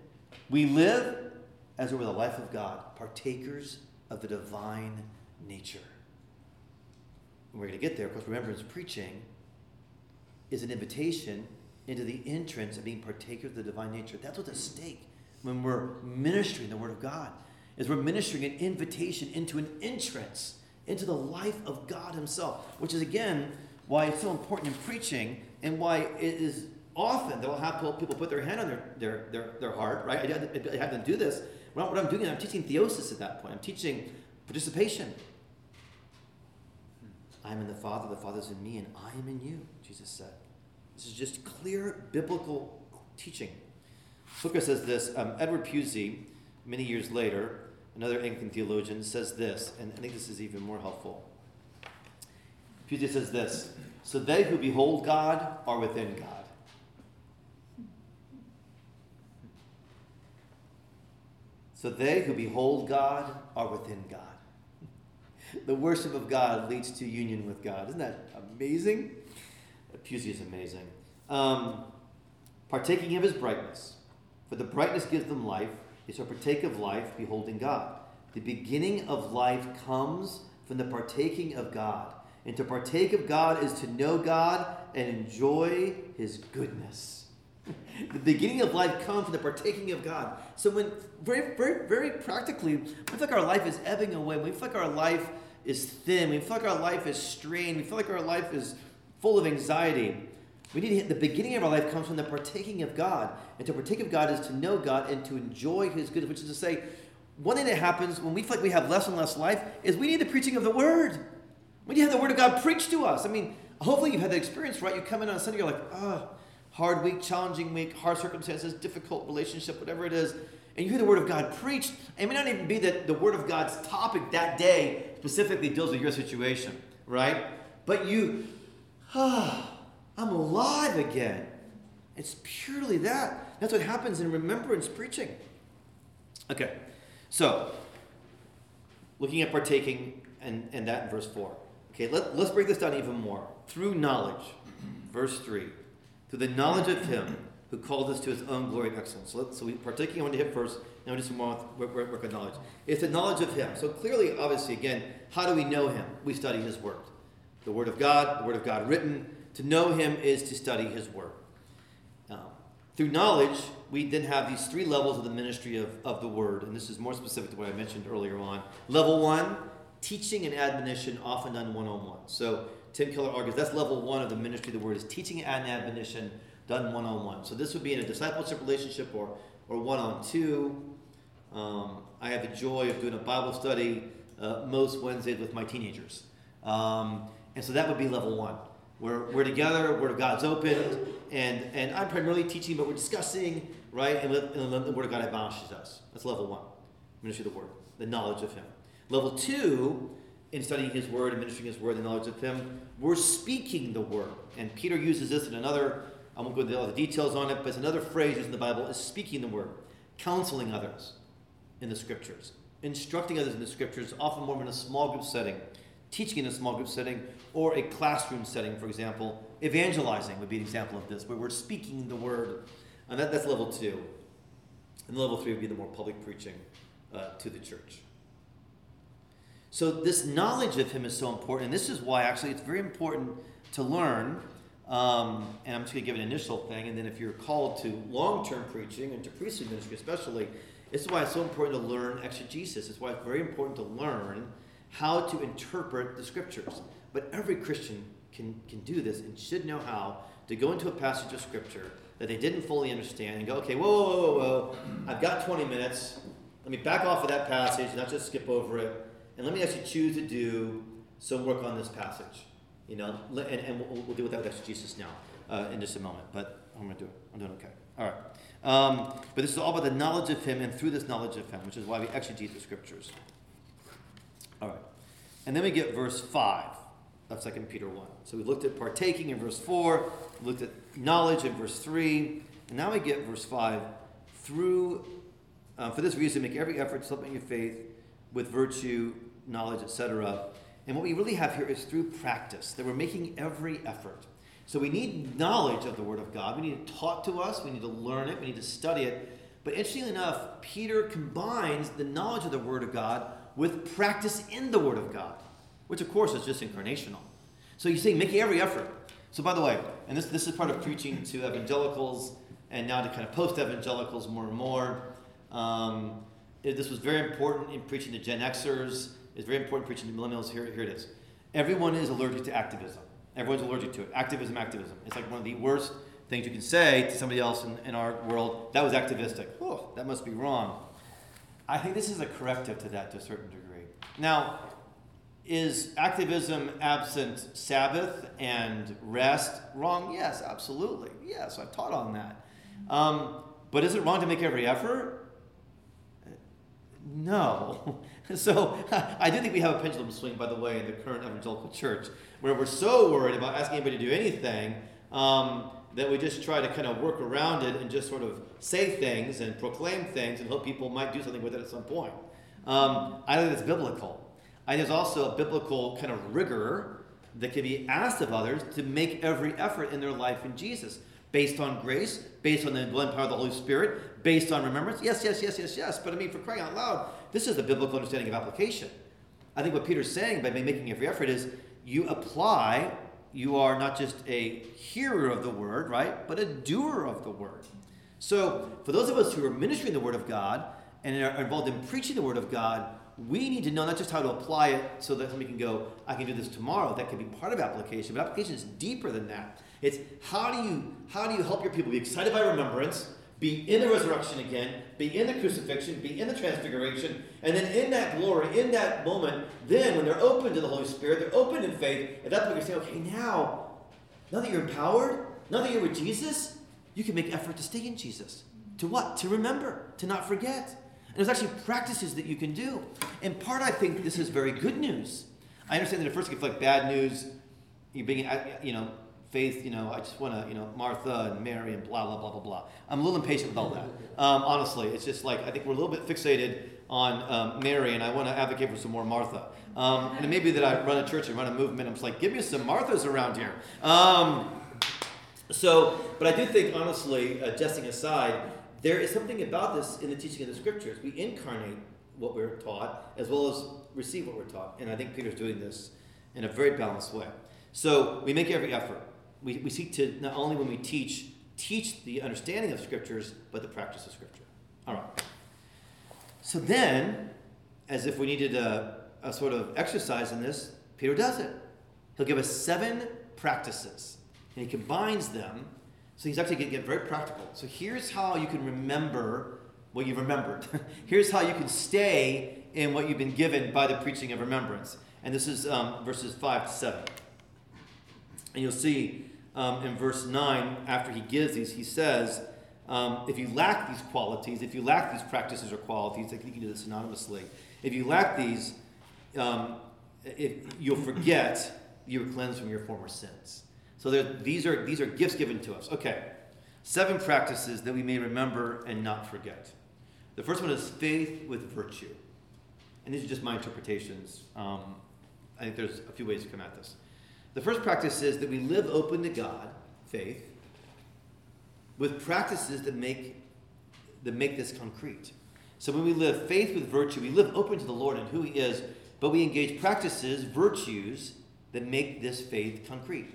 we live as it were the life of God, partakers of the divine nature. We're going to get there because remembrance preaching is an invitation into the entrance of being partakers of the divine nature. That's what's at stake when we're ministering the Word of God, is we're ministering an invitation into an entrance into the life of God Himself, which is again why it's so important in preaching and why it is often that they'll have people put their hand on their, their, their, their heart, right? I, I have them do this. What I'm doing, is I'm teaching theosis at that point. I'm teaching participation. I'm in the Father, the Father is in me, and I am in you, Jesus said. This is just clear biblical teaching. Hooker says this. Um, Edward Pusey, many years later, another Anglican theologian, says this, and I think this is even more helpful. Pusey says this So they who behold God are within God. So they who behold God are within God. The worship of God leads to union with God. Isn't that amazing? Pusey is amazing. Um, partaking of his brightness. For the brightness gives them life. They shall partake of life, beholding God. The beginning of life comes from the partaking of God. And to partake of God is to know God and enjoy his goodness. the beginning of life comes from the partaking of God. So when very, very, very practically, we feel like our life is ebbing away, we feel like our life is thin, we feel like our life is strained, we feel like our life is full of anxiety. We need to hit the beginning of our life comes from the partaking of God. And to partake of God is to know God and to enjoy his goodness, which is to say, one thing that happens when we feel like we have less and less life is we need the preaching of the word. We need to have the word of God preached to us. I mean, hopefully you've had that experience, right? You come in on Sunday, you're like, oh, hard week, challenging week, hard circumstances, difficult relationship, whatever it is, and you hear the Word of God preached, it may not even be that the Word of God's topic that day specifically deals with your situation, right? But you, ah, I'm alive again. It's purely that. That's what happens in remembrance preaching. Okay, so looking at partaking and, and that in verse 4. Okay, let, let's break this down even more. Through knowledge, verse 3 through the knowledge of Him who called us to His own glory and excellence. So, so we partaking on Him first, now we just on with work, work, knowledge. It's the knowledge of Him. So clearly, obviously, again, how do we know Him? We study His Word. The Word of God, the Word of God written. To know Him is to study His Word. Um, through knowledge, we then have these three levels of the ministry of, of the Word, and this is more specific to what I mentioned earlier on. Level one, teaching and admonition, often done one on one. So Tim Keller argues that's level one of the ministry of the word is teaching and admonition done one on one. So this would be in a discipleship relationship or or one on two. Um, I have the joy of doing a Bible study uh, most Wednesdays with my teenagers, um, and so that would be level one. We're, we're together, Word of God's opened, and, and I'm primarily teaching, but we're discussing, right? And, and the Word of God admonishes us. That's level one. Ministry of the Word, the knowledge of Him. Level two in studying his word and ministering his word, the knowledge of him, we're speaking the word. And Peter uses this in another, I won't go into all the details on it, but it's another phrase used in the Bible is speaking the word, counseling others in the scriptures, instructing others in the scriptures, often more in a small group setting, teaching in a small group setting, or a classroom setting, for example. Evangelizing would be an example of this, where we're speaking the word. And that, that's level two. And level three would be the more public preaching uh, to the church. So, this knowledge of him is so important. And this is why, actually, it's very important to learn Um, and I'm just going to give an initial thing, and then if you're called to long term preaching and to priesthood ministry especially, this is why it's so important to learn exegesis. It's why it's very important to learn how to interpret the scriptures. But every Christian can, can do this and should know how to go into a passage of scripture that they didn't fully understand and go, okay, whoa, whoa, whoa, whoa, I've got 20 minutes. Let me back off of that passage, not just skip over it, and let me actually choose to do some work on this passage. You know, and, and we'll, we'll deal with that with exegesis now uh, in just a moment. But I'm going to do it. I'm doing okay. All right. Um, but this is all about the knowledge of Him and through this knowledge of Him, which is why we exegete the Scriptures. All right. And then we get verse 5 of 2 Peter 1. So we looked at partaking in verse 4, looked at knowledge in verse 3, and now we get verse 5. Through, uh, for this reason, make every effort to supplement your faith with virtue, knowledge, etc and what we really have here is through practice, that we're making every effort. So we need knowledge of the Word of God. We need it taught to us. We need to learn it. We need to study it. But interestingly enough, Peter combines the knowledge of the Word of God with practice in the Word of God, which of course is just incarnational. So he's saying making every effort. So by the way, and this, this is part of preaching to evangelicals and now to kind of post evangelicals more and more. Um, this was very important in preaching to Gen Xers it's very important preaching to millennials. Here, here it is. Everyone is allergic to activism. Everyone's allergic to it. Activism, activism. It's like one of the worst things you can say to somebody else in, in our world. That was activistic. Oh, that must be wrong. I think this is a corrective to that to a certain degree. Now, is activism absent Sabbath and rest wrong? Yes, absolutely. Yes, I've taught on that. Um, but is it wrong to make every effort? No. So I do think we have a pendulum swing, by the way, in the current evangelical church, where we're so worried about asking anybody to do anything um, that we just try to kind of work around it and just sort of say things and proclaim things and hope people might do something with it at some point. Um, I think that's biblical. I think there's also a biblical kind of rigor that can be asked of others to make every effort in their life in Jesus based on grace, based on the indwelling power of the Holy Spirit, based on remembrance. Yes, yes, yes, yes, yes. But I mean, for crying out loud, this is the biblical understanding of application. I think what Peter's saying by making every effort is you apply, you are not just a hearer of the word, right, but a doer of the word. So, for those of us who are ministering the word of God and are involved in preaching the word of God, we need to know not just how to apply it so that somebody can go, I can do this tomorrow. That can be part of application, but application is deeper than that. It's how do you how do you help your people be excited by remembrance, be in the resurrection again, be in the crucifixion, be in the transfiguration, and then in that glory, in that moment, then when they're open to the Holy Spirit, they're open in faith, at that point you say, okay, now, now that you're empowered, now that you're with Jesus, you can make effort to stay in Jesus. To what? To remember, to not forget. And there's actually practices that you can do. In part, I think this is very good news. I understand that at first it can feel like bad news. you're being, uh, you know, faith, you know, I just want to, you know, Martha and Mary and blah, blah, blah, blah, blah. I'm a little impatient with all that. Um, honestly, it's just like, I think we're a little bit fixated on um, Mary, and I want to advocate for some more Martha. Um, and it may be that I run a church and run a movement, I'm just like, give me some Marthas around here. Um, so, but I do think, honestly, uh, jesting aside, there is something about this in the teaching of the scriptures. We incarnate what we're taught as well as receive what we're taught. And I think Peter's doing this in a very balanced way. So we make every effort we, we seek to not only when we teach, teach the understanding of scriptures, but the practice of scripture. All right. So then, as if we needed a, a sort of exercise in this, Peter does it. He'll give us seven practices, and he combines them. So he's actually going to get very practical. So here's how you can remember what you've remembered. here's how you can stay in what you've been given by the preaching of remembrance. And this is um, verses 5 to 7. And you'll see um, in verse 9, after he gives these, he says, um, if you lack these qualities, if you lack these practices or qualities, I think you can do this anonymously. If you lack these, um, if you'll forget you were cleansed from your former sins. So these are these are gifts given to us. Okay, seven practices that we may remember and not forget. The first one is faith with virtue, and these are just my interpretations. Um, I think there's a few ways to come at this. The first practice is that we live open to God, faith, with practices that make, that make this concrete. So when we live faith with virtue, we live open to the Lord and who He is, but we engage practices, virtues, that make this faith concrete.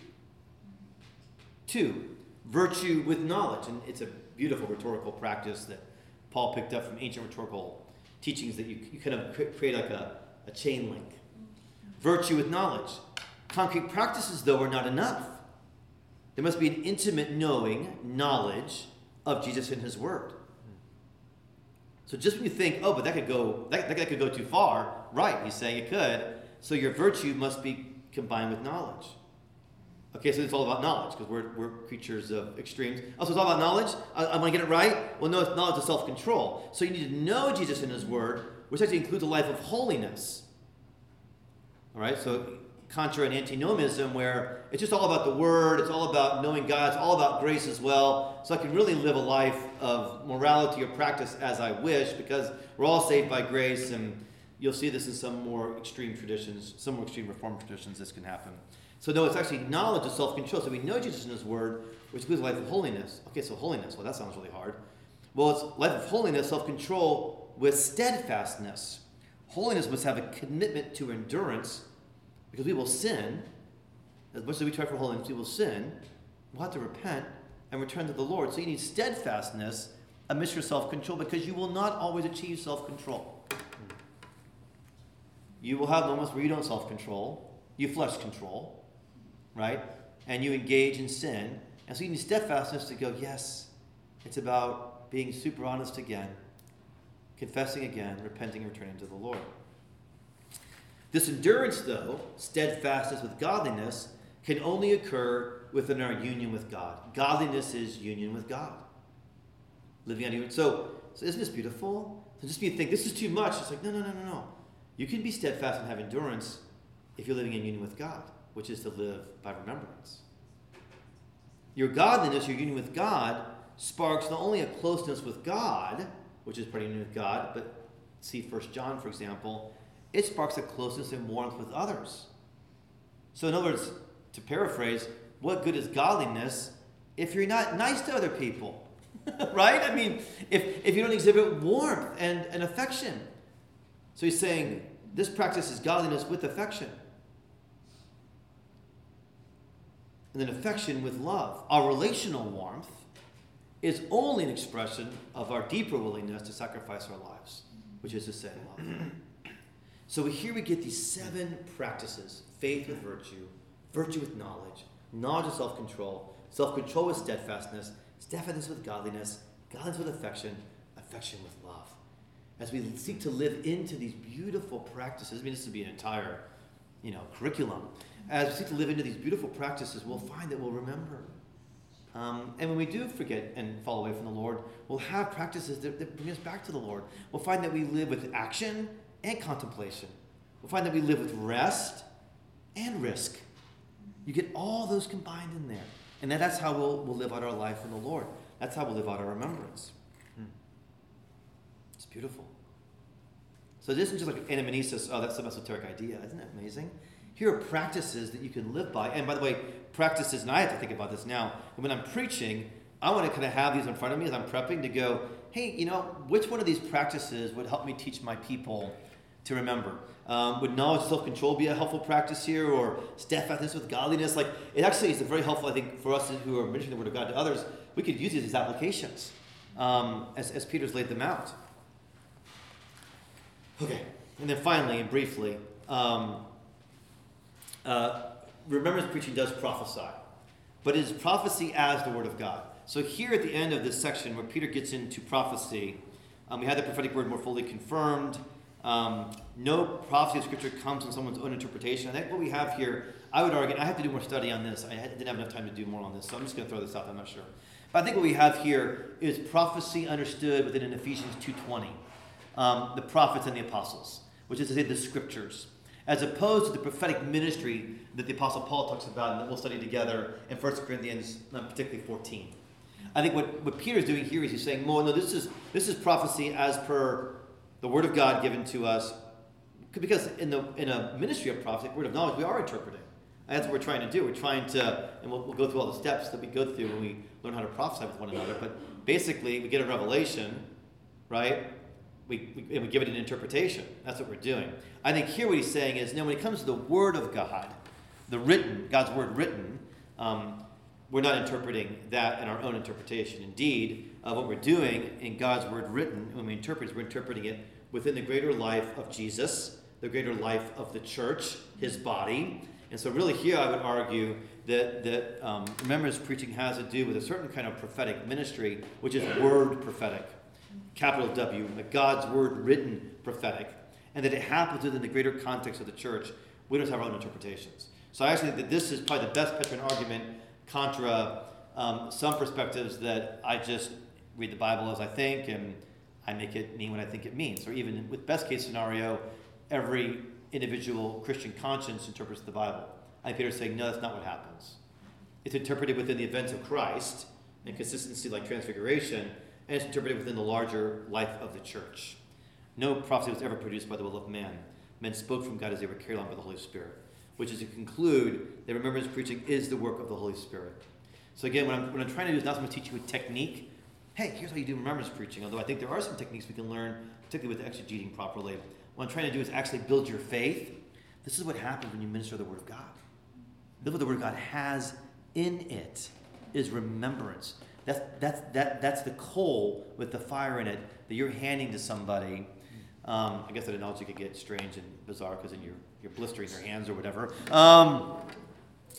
Two, virtue with knowledge. And it's a beautiful rhetorical practice that Paul picked up from ancient rhetorical teachings that you, you kind of create like a, a chain link. Virtue with knowledge. Concrete practices, though, are not enough. There must be an intimate knowing, knowledge of Jesus and His Word. So just when you think, oh, but that could go, that, that could go too far, right? He's saying it could. So your virtue must be combined with knowledge. Okay, so it's all about knowledge because we're, we're creatures of extremes. Also, it's all about knowledge. I, I want to get it right. Well, no, it's knowledge of self control. So you need to know Jesus and His Word, which actually includes a life of holiness. All right, so contra and antinomianism, where it's just all about the Word, it's all about knowing God, it's all about grace as well. So I can really live a life of morality or practice as I wish because we're all saved by grace, and you'll see this in some more extreme traditions, some more extreme reform traditions, this can happen. So no, it's actually knowledge of self-control. So we know Jesus in His Word, which includes life of holiness. Okay, so holiness. Well, that sounds really hard. Well, it's life of holiness, self-control with steadfastness. Holiness must have a commitment to endurance, because we will sin. As much as we try for holiness, we will sin. We'll have to repent and return to the Lord. So you need steadfastness amidst your self-control, because you will not always achieve self-control. You will have moments where you don't self-control. You flesh control right? And you engage in sin. And so you need steadfastness to go, yes, it's about being super honest again, confessing again, repenting and returning to the Lord. This endurance, though, steadfastness with godliness, can only occur within our union with God. Godliness is union with God. Living on union. So, so isn't this beautiful? So just you think this is too much. It's like, no, no, no, no, no. You can be steadfast and have endurance if you're living in union with God which is to live by remembrance. Your godliness, your union with God, sparks not only a closeness with God, which is pretty union with God, but see First John, for example, it sparks a closeness and warmth with others. So, in other words, to paraphrase, what good is godliness if you're not nice to other people? right? I mean, if, if you don't exhibit warmth and, and affection. So he's saying this practice is godliness with affection. and then affection with love. Our relational warmth is only an expression of our deeper willingness to sacrifice our lives, which is to say, love. So here we get these seven practices faith with virtue, virtue with knowledge, knowledge with self control, self control with steadfastness, steadfastness with godliness, godliness with affection, affection with love. As we seek to live into these beautiful practices, I mean, this would be an entire you know, curriculum as we seek to live into these beautiful practices, we'll find that we'll remember. Um, and when we do forget and fall away from the Lord, we'll have practices that, that bring us back to the Lord. We'll find that we live with action and contemplation. We'll find that we live with rest and risk. You get all those combined in there. And then that's how we'll, we'll live out our life in the Lord. That's how we'll live out our remembrance. Hmm. It's beautiful. So this isn't just like anamnesis, oh, that's some esoteric idea. Isn't that amazing? Here are practices that you can live by. And by the way, practices, and I have to think about this now. When I'm preaching, I want to kind of have these in front of me as I'm prepping to go, hey, you know, which one of these practices would help me teach my people to remember? Um, would knowledge self control be a helpful practice here, or steadfastness with godliness? Like, it actually is a very helpful, I think, for us who are mentioning the Word of God to others. We could use these as applications um, as, as Peter's laid them out. Okay, and then finally and briefly, um, uh, remembrance preaching does prophesy, but it is prophecy as the Word of God. So here at the end of this section where Peter gets into prophecy, um, we had the prophetic word more fully confirmed. Um, no prophecy of Scripture comes from someone's own interpretation. I think what we have here, I would argue, I have to do more study on this. I didn't have enough time to do more on this, so I'm just going to throw this out. I'm not sure. But I think what we have here is prophecy understood within Ephesians 2.20. Um, the prophets and the apostles, which is to say the scriptures as opposed to the prophetic ministry that the Apostle Paul talks about and that we'll study together in 1 Corinthians, um, particularly 14. I think what, what Peter is doing here is he's saying, "More, no, this is this is prophecy as per the word of God given to us, because in the in a ministry of prophecy, word of knowledge, we are interpreting. And that's what we're trying to do. We're trying to, and we'll, we'll go through all the steps that we go through when we learn how to prophesy with one another. But basically, we get a revelation, right? we, we, we give it an interpretation. That's what we're doing. I think here what he's saying is, now when it comes to the Word of God, the written, God's Word written, um, we're not interpreting that in our own interpretation. Indeed, uh, what we're doing in God's word written, when we interpret we're interpreting it within the greater life of Jesus, the greater life of the church, his body. And so, really, here I would argue that, that um, remembrance preaching has to do with a certain kind of prophetic ministry, which is word prophetic, capital W, God's word written prophetic, and that it happens within the greater context of the church. We don't have our own interpretations. So I actually think that this is probably the best Petrine argument contra um, some perspectives that I just read the Bible as I think and I make it mean what I think it means. Or even with best case scenario, every individual Christian conscience interprets the Bible. I think Peter's saying, no, that's not what happens. It's interpreted within the events of Christ and consistency like transfiguration, and it's interpreted within the larger life of the church. No prophecy was ever produced by the will of man. Men spoke from God as they were carried on by the Holy Spirit, which is to conclude that remembrance preaching is the work of the Holy Spirit. So again, what I'm, what I'm trying to do is not so much teach you a technique. Hey, here's how you do remembrance preaching, although I think there are some techniques we can learn, particularly with exegeting properly. What I'm trying to do is actually build your faith. This is what happens when you minister the Word of God. Is what the Word of God has in it is remembrance. That's, that's, that, that's the coal with the fire in it that you're handing to somebody. Um, I guess that analogy could get strange and bizarre because then you're, you're blistering their hands or whatever. Um,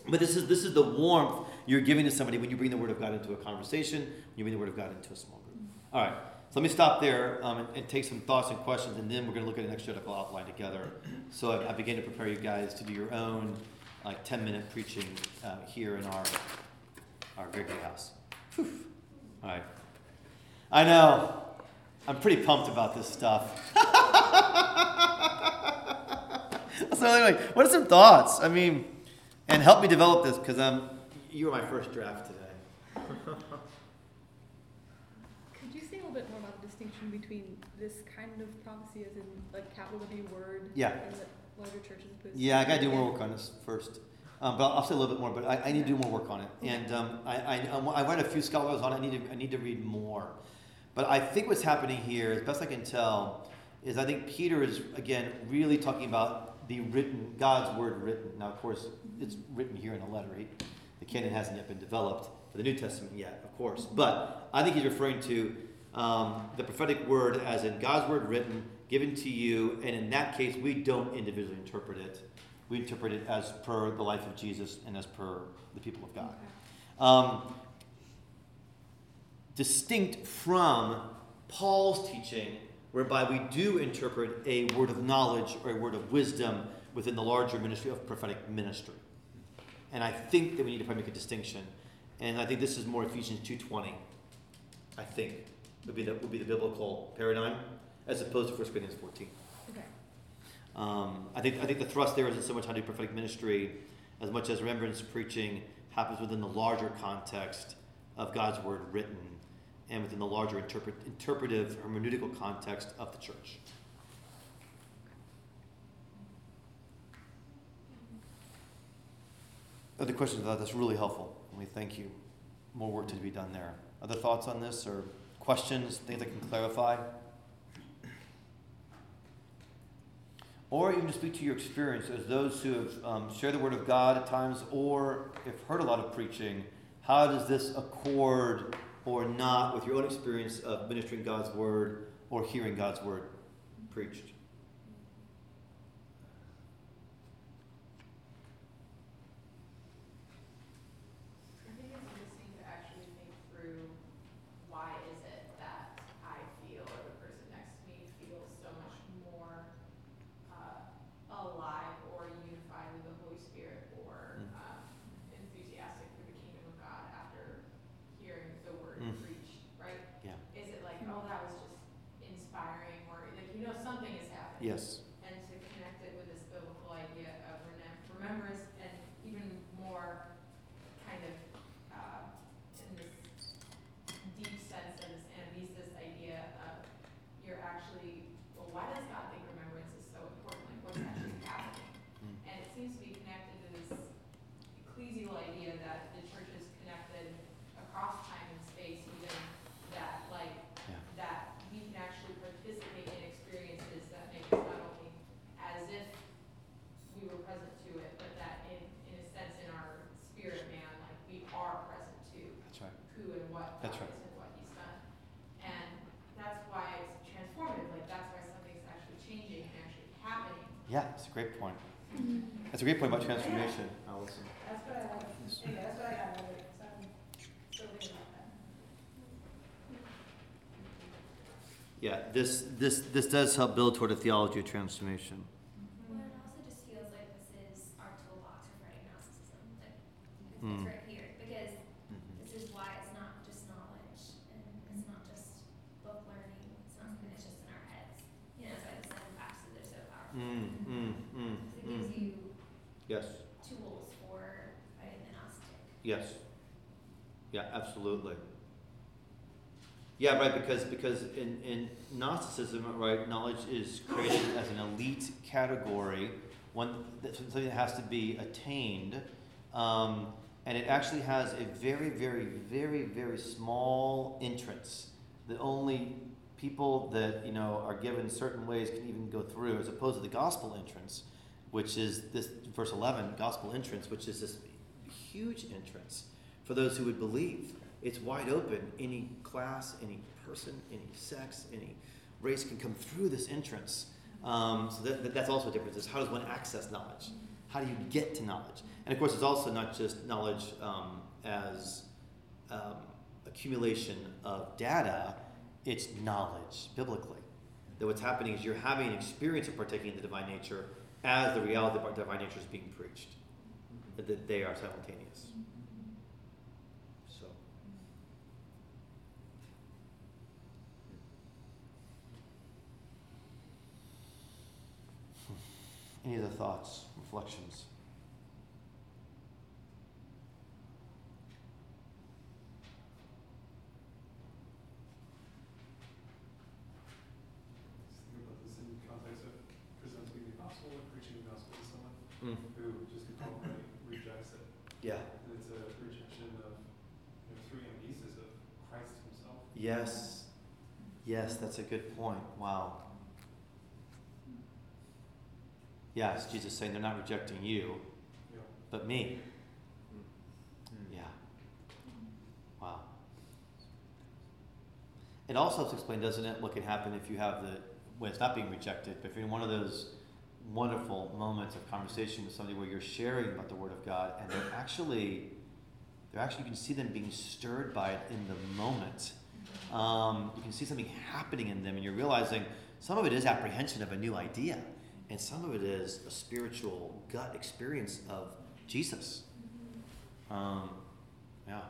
but this is, this is the warmth you're giving to somebody when you bring the Word of God into a conversation, when you bring the Word of God into a small group. All right, so let me stop there um, and, and, take some thoughts and questions, and then we're going to look at an exegetical outline together. So I, I begin to prepare you guys to do your own like 10 minute preaching uh, here in our, our Gregory house. Whew. All right. I know. I'm pretty pumped about this stuff. so anyway, what are some thoughts? I mean, and help me develop this because um, you were my first draft today. Could you say a little bit more about the distinction between this kind of prophecy, as in like capital W word, yeah. and the larger churches? Yeah, I got to do more work on this first. Um, but I'll say a little bit more. But I, I need to do more work on it, and um, I, I, um, I read a few scholars on it. I need to I need to read more. But I think what's happening here, as best I can tell, is I think Peter is again really talking about the written, God's word written. Now, of course, it's written here in a letter. He, the canon hasn't yet been developed for the New Testament yet, of course. But I think he's referring to um, the prophetic word as in God's word written, given to you, and in that case, we don't individually interpret it. We interpret it as per the life of Jesus and as per the people of God. Um, distinct from Paul's teaching whereby we do interpret a word of knowledge or a word of wisdom within the larger ministry of prophetic ministry. And I think that we need to probably make a distinction. And I think this is more Ephesians 2.20, I think, would be the, would be the biblical paradigm, as opposed to 1 Corinthians 14. Okay. Um, I, think, I think the thrust there isn't so much how to do prophetic ministry as much as remembrance preaching happens within the larger context of God's word written and within the larger interpret, interpretive hermeneutical context of the church. Other questions about that's really helpful. we thank you. More work to be done there. Other thoughts on this or questions, things I can clarify? Or even to speak to your experience as those who have um, shared the Word of God at times or have heard a lot of preaching. How does this accord or not with your own experience of ministering God's word or hearing God's word preached. Great point. That's a great point about transformation, Allison. That's what I that's what I got out of it, so I'm still thinking about that. Yeah, this, this, this does help build toward a theology of transformation. Well, it also just feels like this is our toolbox for fighting Gnosticism. Like, it's Mm. right here because this is why it's not just knowledge and it's not just book learning. It's not something that's just in our heads. You know, that's why the seven facts are so powerful. Mm, mm, mm, Because it mm. gives you Yes, tools for fighting the Gnostic. yes. Yeah, absolutely. Yeah, right, because, because in, in Gnosticism, right, knowledge is created as an elite category, one, something that has to be attained. Um, and it actually has a very, very, very, very small entrance that only people that, you know, are given certain ways can even go through, as opposed to the gospel entrance, which is this, verse 11, gospel entrance, which is this huge entrance for those who would believe. It's wide open. Any class, any person, any sex, any race can come through this entrance. Um, so that, that- that's also a difference. Is how does one access knowledge? How do you get to knowledge? And of course, it's also not just knowledge um, as um, accumulation of data. It's knowledge biblically. That what's happening is you're having an experience of partaking in the divine nature as the reality of the divine nature is being preached. That- That they are simultaneous. So. Any other thoughts, reflections? Think about this in context of presenting the gospel and preaching the gospel to someone Mm. who just outright rejects it. Yeah. And it's a rejection of, you know, through amnesis of Christ himself. Yes. Yes, that's a good point. Wow. Yes, Jesus saying they're not rejecting you, know, but me. Yeah. Wow. It also helps explain, doesn't it, what can happen if you have the, when it's not being rejected, but if you're in one of those wonderful moments of conversation with somebody where you're sharing about the Word of God and they're actually, they're actually, you can see them being stirred by it in the moment. Um, you can see something happening in them and you're realizing some of it is apprehension of a new idea and some of it is a spiritual gut experience of Jesus. Um, yeah.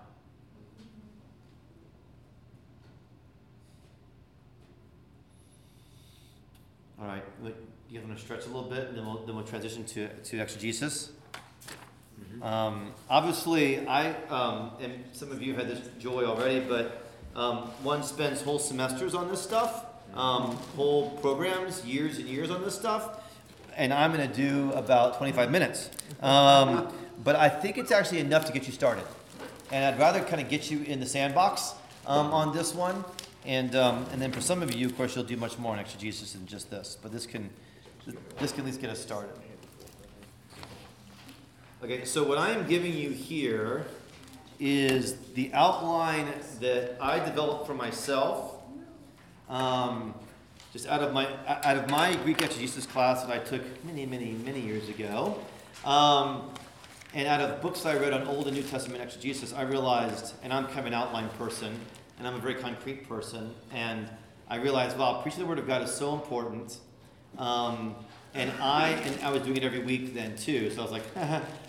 All right. look, You guys want to stretch a little bit, and then we'll then we'll transition to to exegesis. Um, obviously, I um, and some of you have had this joy already, but um, one spends whole semesters on this stuff, um, whole programs, years and years on this stuff, and I'm going to do about 25 minutes. Um, but I think it's actually enough to get you started, and I'd rather kind of get you in the sandbox um, on this one, and um, and then for some of you, of course, you'll do much more on exegesis than just this, but this can this can at least get us started. Okay, so what I am giving you here is the outline that I developed for myself, um, just out of my out of my Greek exegesis class that I took many, many, many years ago, um, and out of books I read on Old and New Testament exegesis, I realized, and I'm kind of an outline person, and I'm a very concrete person, and I realized, wow, preaching the Word of God is so important. Um, and I and I was doing it every week then too. So I was like,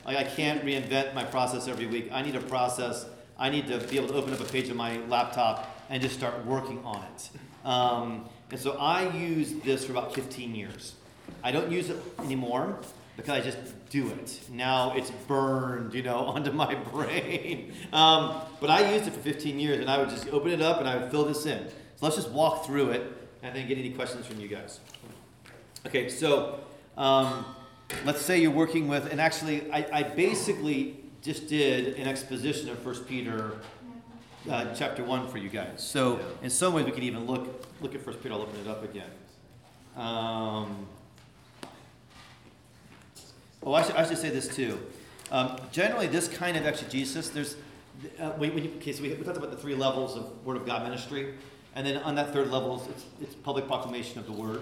like I can't reinvent my process every week. I need a process. I need to be able to open up a page of my laptop and just start working on it. Um, and so I used this for about 15 years. I don't use it anymore because I just do it. Now it's burned, you know, onto my brain. Um, but I used it for 15 years, and I would just open it up and I would fill this in. So let's just walk through it and then get any questions from you guys. Okay, so um, let's say you're working with, and actually, I, I basically just did an exposition of First Peter uh, chapter one for you guys. So in some ways, we could even look look at First Peter. I'll open it up again. Um, oh, I should, I should say this too. Um, generally, this kind of exegesis, there's uh, you, okay, so we, we talked about the three levels of Word of God ministry, and then on that third level, it's, it's public proclamation of the Word.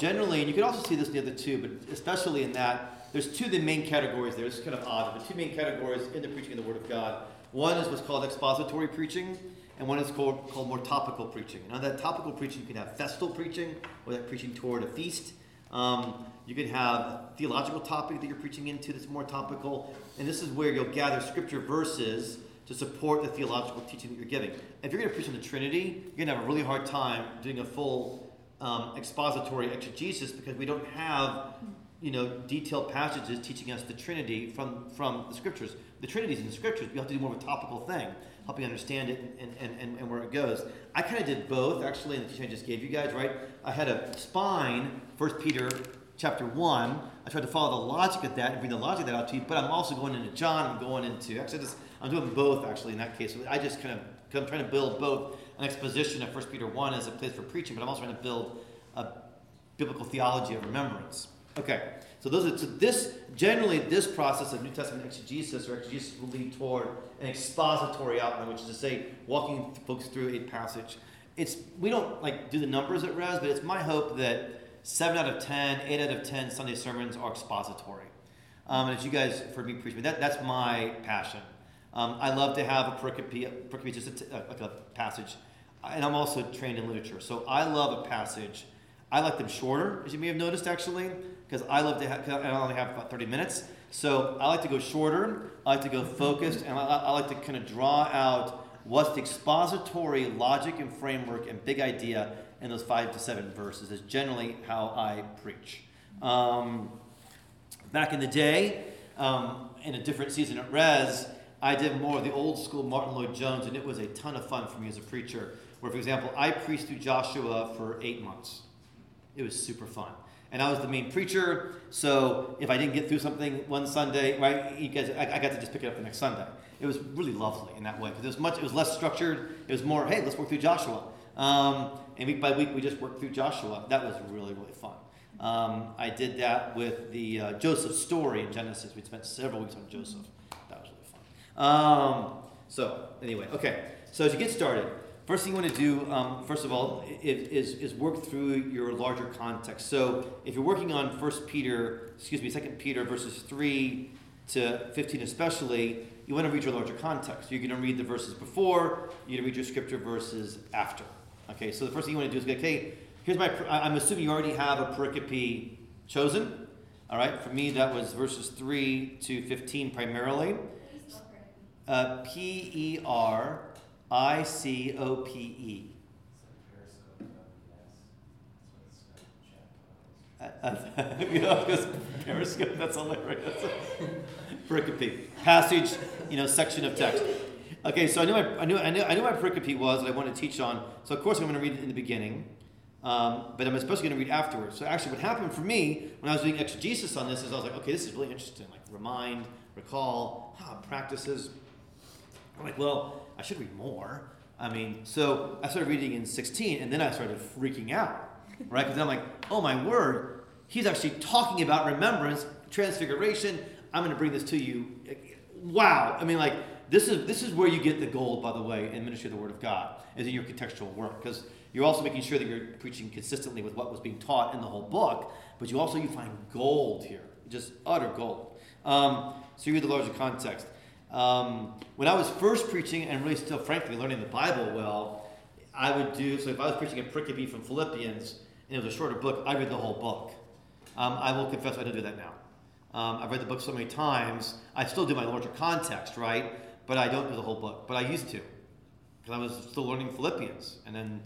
generally, and you can also see this in the other two, but especially in that, there's two of the main categories there. Is kind of odd, but two main categories in the preaching of the Word of God. One is what's called expository preaching, and one is called, called more topical preaching. Now, that topical preaching, you can have festal preaching, or that preaching toward a feast. Um, you can have a theological topic that you're preaching into that's more topical, and this is where you'll gather scripture verses to support the theological teaching that you're giving. If you're going to preach on the Trinity, you're going to have a really hard time doing a full um, expository exegesis because we don't have you know detailed passages teaching us the Trinity from from the scriptures. The Trinity's in the scriptures. You have to do more of a topical thing, helping understand it and, and, and, and where it goes. I kind of did both actually in the teaching I just gave you guys. Right, I had a spine, First Peter chapter one. I tried to follow the logic of that and bring the logic of that out to you, but I'm also going into John. I'm going into Exodus. I'm doing both actually in that case. I just kind of I'm trying to build both an exposition of 1 Peter 1 as a place for preaching, but I'm also trying to build a biblical theology of remembrance. Okay, so those are so this generally this process of New Testament exegesis or exegesis will lead toward an expository outline, which is to say, walking folks through a passage. It's we don't like do the numbers at Res, but it's my hope that seven out of 10, 8 out of ten Sunday sermons are expository. Um, and as you guys heard me preach, that that's my passion. Um, I love to have a pericope, pericope just like a passage, and I'm also trained in literature, so I love a passage. I like them shorter, as you may have noticed, actually, because I love to have. I only have about 30 minutes, so I like to go shorter. I like to go focused, and I, I like to kind of draw out what's the expository logic and framework and big idea in those five to seven verses. Is generally how I preach. Um, back in the day, um, in a different season at Res. I did more of the old school Martyn Lloyd-Jones, and it was a ton of fun for me as a preacher. Where, for example, I preached through Joshua for eight months. It was super fun. And I was the main preacher, so if I didn't get through something one Sunday, right, you guys, I, I got to just pick it up the next Sunday. It was really lovely in that way because it was much, it was less structured. It was more, hey, let's work through Joshua. Um, and week by week, we just worked through Joshua. That was really, really fun. Um, I did that with the uh, Joseph story in Genesis. We spent several weeks on Joseph. That was really fun. Um, so, anyway, okay. So, as you get started, first thing you want to do, um, first of all, is, is work through your larger context. So, if you're working on First Peter, excuse me, Second Peter verses 3 to 15 especially, you want to read your larger context. You're going to read the verses before, you're going to read your scripture verses after. Okay, so the first thing you want to do is go, okay, here's my, I'm assuming you already have a pericope chosen. All right, for me, that was verses 3 to 15 primarily. Uh, P E R I C O P E. you know, because Periscope, that's hilarious. pericope, passage, you know, section of text. Okay, so I knew, my, I knew, I knew, I knew my pericope was that I wanted to teach on. So of course I'm going to read it in the beginning, um, but I'm especially going to read afterwards. So actually, what happened for me when I was doing exegesis on this is I was like, okay, this is really interesting. Like remind, recall, ah, practices. I'm like, well, I should read more. I mean, so I started reading in 16, and then I started freaking out, right? Because I'm like, oh my word, he's actually talking about remembrance, transfiguration. I'm going to bring this to you. Wow. I mean, like, this is this is where you get the gold, by the way, in ministry of the Word of God, is in your contextual work, because you're also making sure that you're preaching consistently with what was being taught in the whole book, but you also you find gold here, just utter gold. Um, so you read the larger context. Um, when I was first preaching and really still, frankly, learning the Bible well, I would do so. If I was preaching a pericope from Philippians and it was a shorter book, I read the whole book. Um, I will confess I don't do that now. Um, I've read the book so many times. I still do my larger context, right? But I don't do the whole book. But I used to because I was still learning Philippians. And then,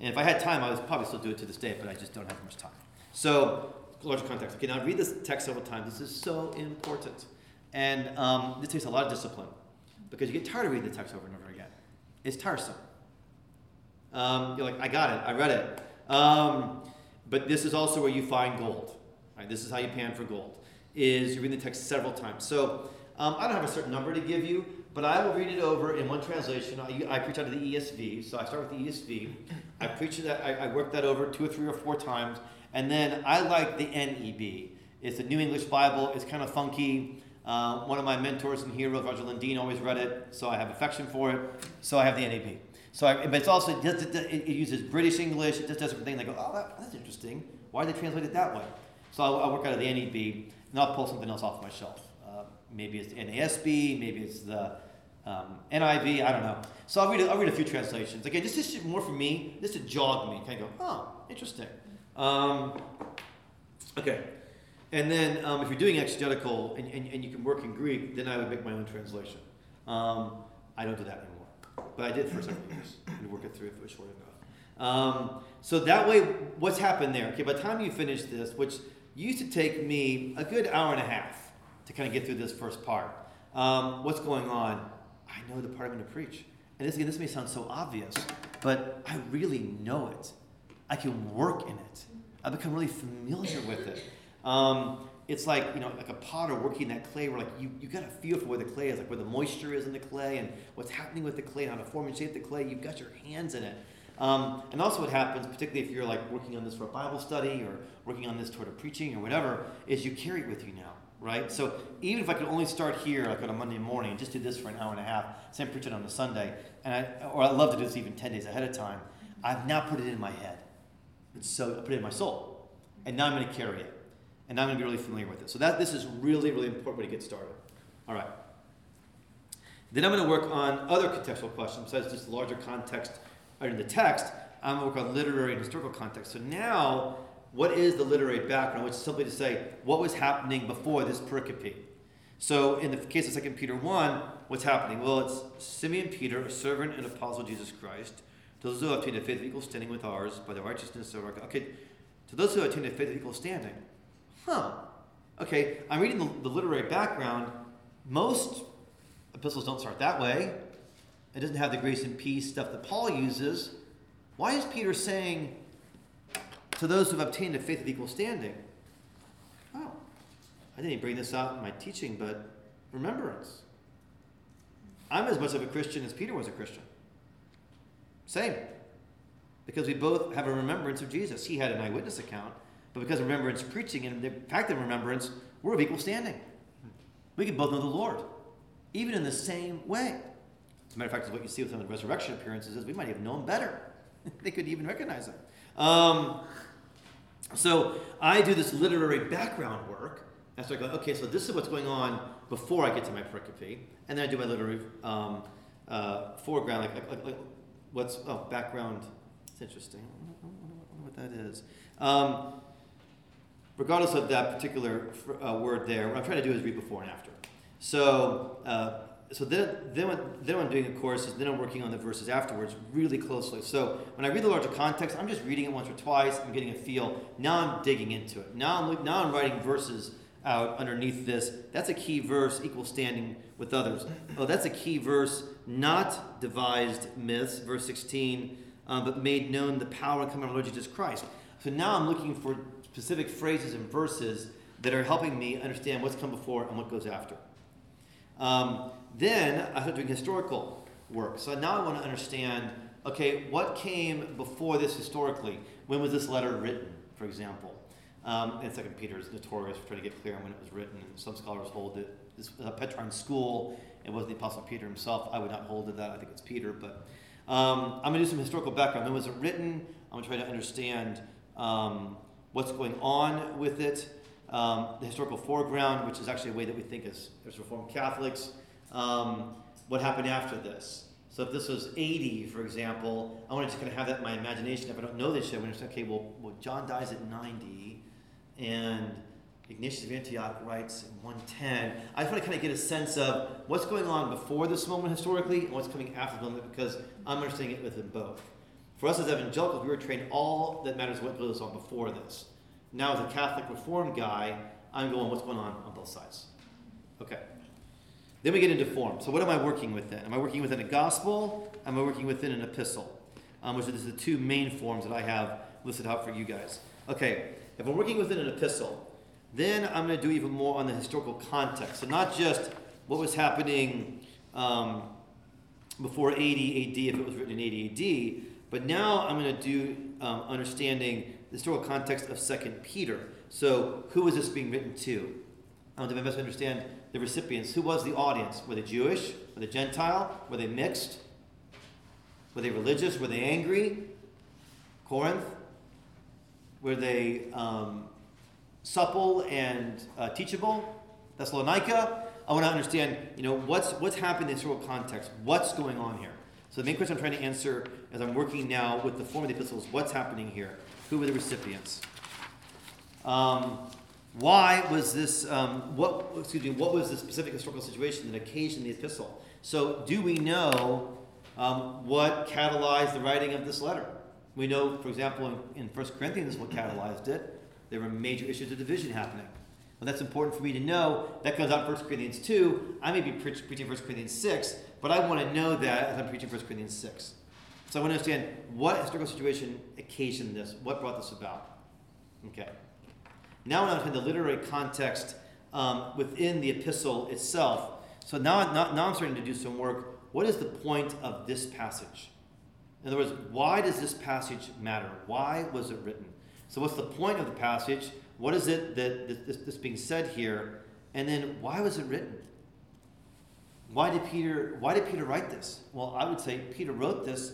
and if I had time, I would probably still do it to this day. But I just don't have much time. So larger context. Okay, now read this text several times. This is so important. And um, this takes a lot of discipline because you get tired of reading the text over and over again. It's tiresome. Um, you're like, I got it, I read it. Um, but this is also where you find gold. Right? This is how you pan for gold. Is you read the text several times. So um, I don't have a certain number to give you, but I will read it over in one translation. I, I preach out of the ESV, so I start with the ESV. I preach that. I, I work that over two or three or four times, and then I like the NEB. It's the New English Bible. It's kind of funky. Uh, one of my mentors and heroes, Roger Lundeen, always read it, so I have affection for it. So I have the NAP. So, I, but it's also it, it, uses British English. It just does different things. I go, oh, that, that's interesting. Why did they translate it that way? So I'll, I'll work out of the NEB, and I'll pull something else off my shelf. Uh, maybe it's the NASB, maybe it's the um, NIV, I don't know. So I'll read, a, I'll read a few translations. Again, just, just more for me, just to jog me, kind of go, oh, interesting. Um, okay. And then um, if you're doing exegetical and, and, and you can work in Greek, then I would make my own translation. Um, I don't do that anymore. But I did for several years and work it through if it was short enough. Um, so that way, what's happened there? Okay, by the time you finish this, which used to take me a good hour and a half to kind of get through this first part, um, what's going on? I know the part I'm going to preach. And this, again, this may sound so obvious, but I really know it. I can work in it. I've become really familiar with it. Um, it's like you know, like a potter working that clay, where like you, you got a feel for where the clay is, like where the moisture is in the clay, and what's happening with the clay, and how to form and shape the clay. You've got your hands in it. Um, and also, what happens, particularly if you're like working on this for a Bible study or working on this toward a preaching or whatever, is you carry it with you now, right? So even if I could only start here, like on a Monday morning, and just do this for an hour and a half, same preach it on a Sunday, and I, or I love to do this even ten days ahead of time. I've now put it in my head, and so I put it in my soul, and now I'm going to carry it and I'm going to be really familiar with it. So that this is really, really important way to get started. All right. Then I'm going to work on other contextual questions besides just the larger context in the text. I'm going to work on literary and historical context. So now, what is the literary background? Which is simply to say what was happening before this pericope. So in the case of 2 Peter 1, what's happening? Well, it's Simeon Peter, a servant and apostle of Jesus Christ, to those who have obtained a faith equal standing with ours by the righteousness of our God. Okay, to those who have obtained a faith equal standing huh, okay, I'm reading the, the literary background. Most epistles don't start that way. It doesn't have the grace and peace stuff that Paul uses. Why is Peter saying to those who have obtained a faith of equal standing? Oh, I didn't bring this out in my teaching, but remembrance. I'm as much of a Christian as Peter was a Christian. Same. Because we both have a remembrance of Jesus. He had an eyewitness account. But because of remembrance preaching and the fact of remembrance, we're of equal standing. We can both know the Lord, even in the same way. As a matter of fact, what you see with some of the resurrection appearances is we might even have known better. they could even recognize him. Um, so I do this literary background work. And so I go, okay, so this is what's going on before I get to my pericope. And then I do my literary um, uh, foreground, like, like, like, like, what's, oh, background. It's interesting. I wonder what that is. Um, regardless of that particular uh, word there, what I'm trying to do is read before and after. So, uh, so then, then, what, then what I'm doing, of course, is then I'm working on the verses afterwards really closely. So when I read the larger context, I'm just reading it once or twice. I'm getting a feel. Now I'm digging into it. Now I'm, now I'm writing verses out underneath this. That's a key verse, equal standing with others. Oh, that's a key verse, not devised myths, verse 16, uh, but made known the power and coming of our Lord Jesus Christ. So now I'm looking for specific phrases and verses that are helping me understand what's come before and what goes after. Um, then I start doing historical work. So now I want to understand okay, what came before this historically? When was this letter written, for example? Um, and Second Peter is notorious for trying to get clear on when it was written, and some scholars hold it. This Petrine school. It wasn't the Apostle Peter himself. I would not hold to that. I think it's Peter. But um, I'm going to do some historical background. When was it written? I'm going to try to understand um, what's going on with it, um, the historical foreground, which is actually a way that we think as, as Reformed Catholics, um, what happened after this. So if this was 80, for example, I want to just kind of have that in my imagination. If I don't know this yet, I'm say, okay, well, well, John dies at 90, and Ignatius of Antioch writes in 110. I just want to kind of get a sense of what's going on before this moment historically and what's coming after the moment because I'm understanding it within both. For us as evangelicals, we were trained all that matters what goes on before this. Now, as a Catholic Reformed guy, I'm going, what's going on on both sides? Okay. Then we get into form. So, what am I working with then? Am I working within a gospel? Am I working within an epistle? Um, which is the two main forms that I have listed out for you guys. Okay, if I'm working within an epistle, then I'm going to do even more on the historical context. So, not just what was happening um, before 80 AD, if it was written in 80 AD, but now I'm going to do um, understanding the historical context of Second Peter. So, who is this being written to? I want to best understand the recipients. Who was the audience? Were they Jewish? Were they Gentile? Were they mixed? Were they religious? Were they angry? Corinth? Were they um, supple and uh, teachable? Thessalonica. I want to understand, you know, what's what's happening in the historical context. What's going on here? So the main question I'm trying to answer as I'm working now with the form of the epistles, what's happening here? Who were the recipients? Um, why was this? Um, what excuse me? What was the specific historical situation that occasioned the epistle? So, do we know um, what catalyzed the writing of this letter? We know, for example, in, in 1 Corinthians, what catalyzed it. There were major issues of division happening. Well, that's important for me to know. That comes out in 1 Corinthians 2. I may be pre- preaching 1 Corinthians 6, but I want to know that as I'm preaching 1 Corinthians 6. So I want to understand what historical situation occasioned this, what brought this about. Okay. Now I'm in the literary context um, within the epistle itself. So now, now, now I'm starting to do some work. What is the point of this passage? In other words, why does this passage matter? Why was it written? So, what's the point of the passage? What is it that this, this being said here? And then, why was it written? Why did Peter? Why did Peter write this? Well, I would say Peter wrote this,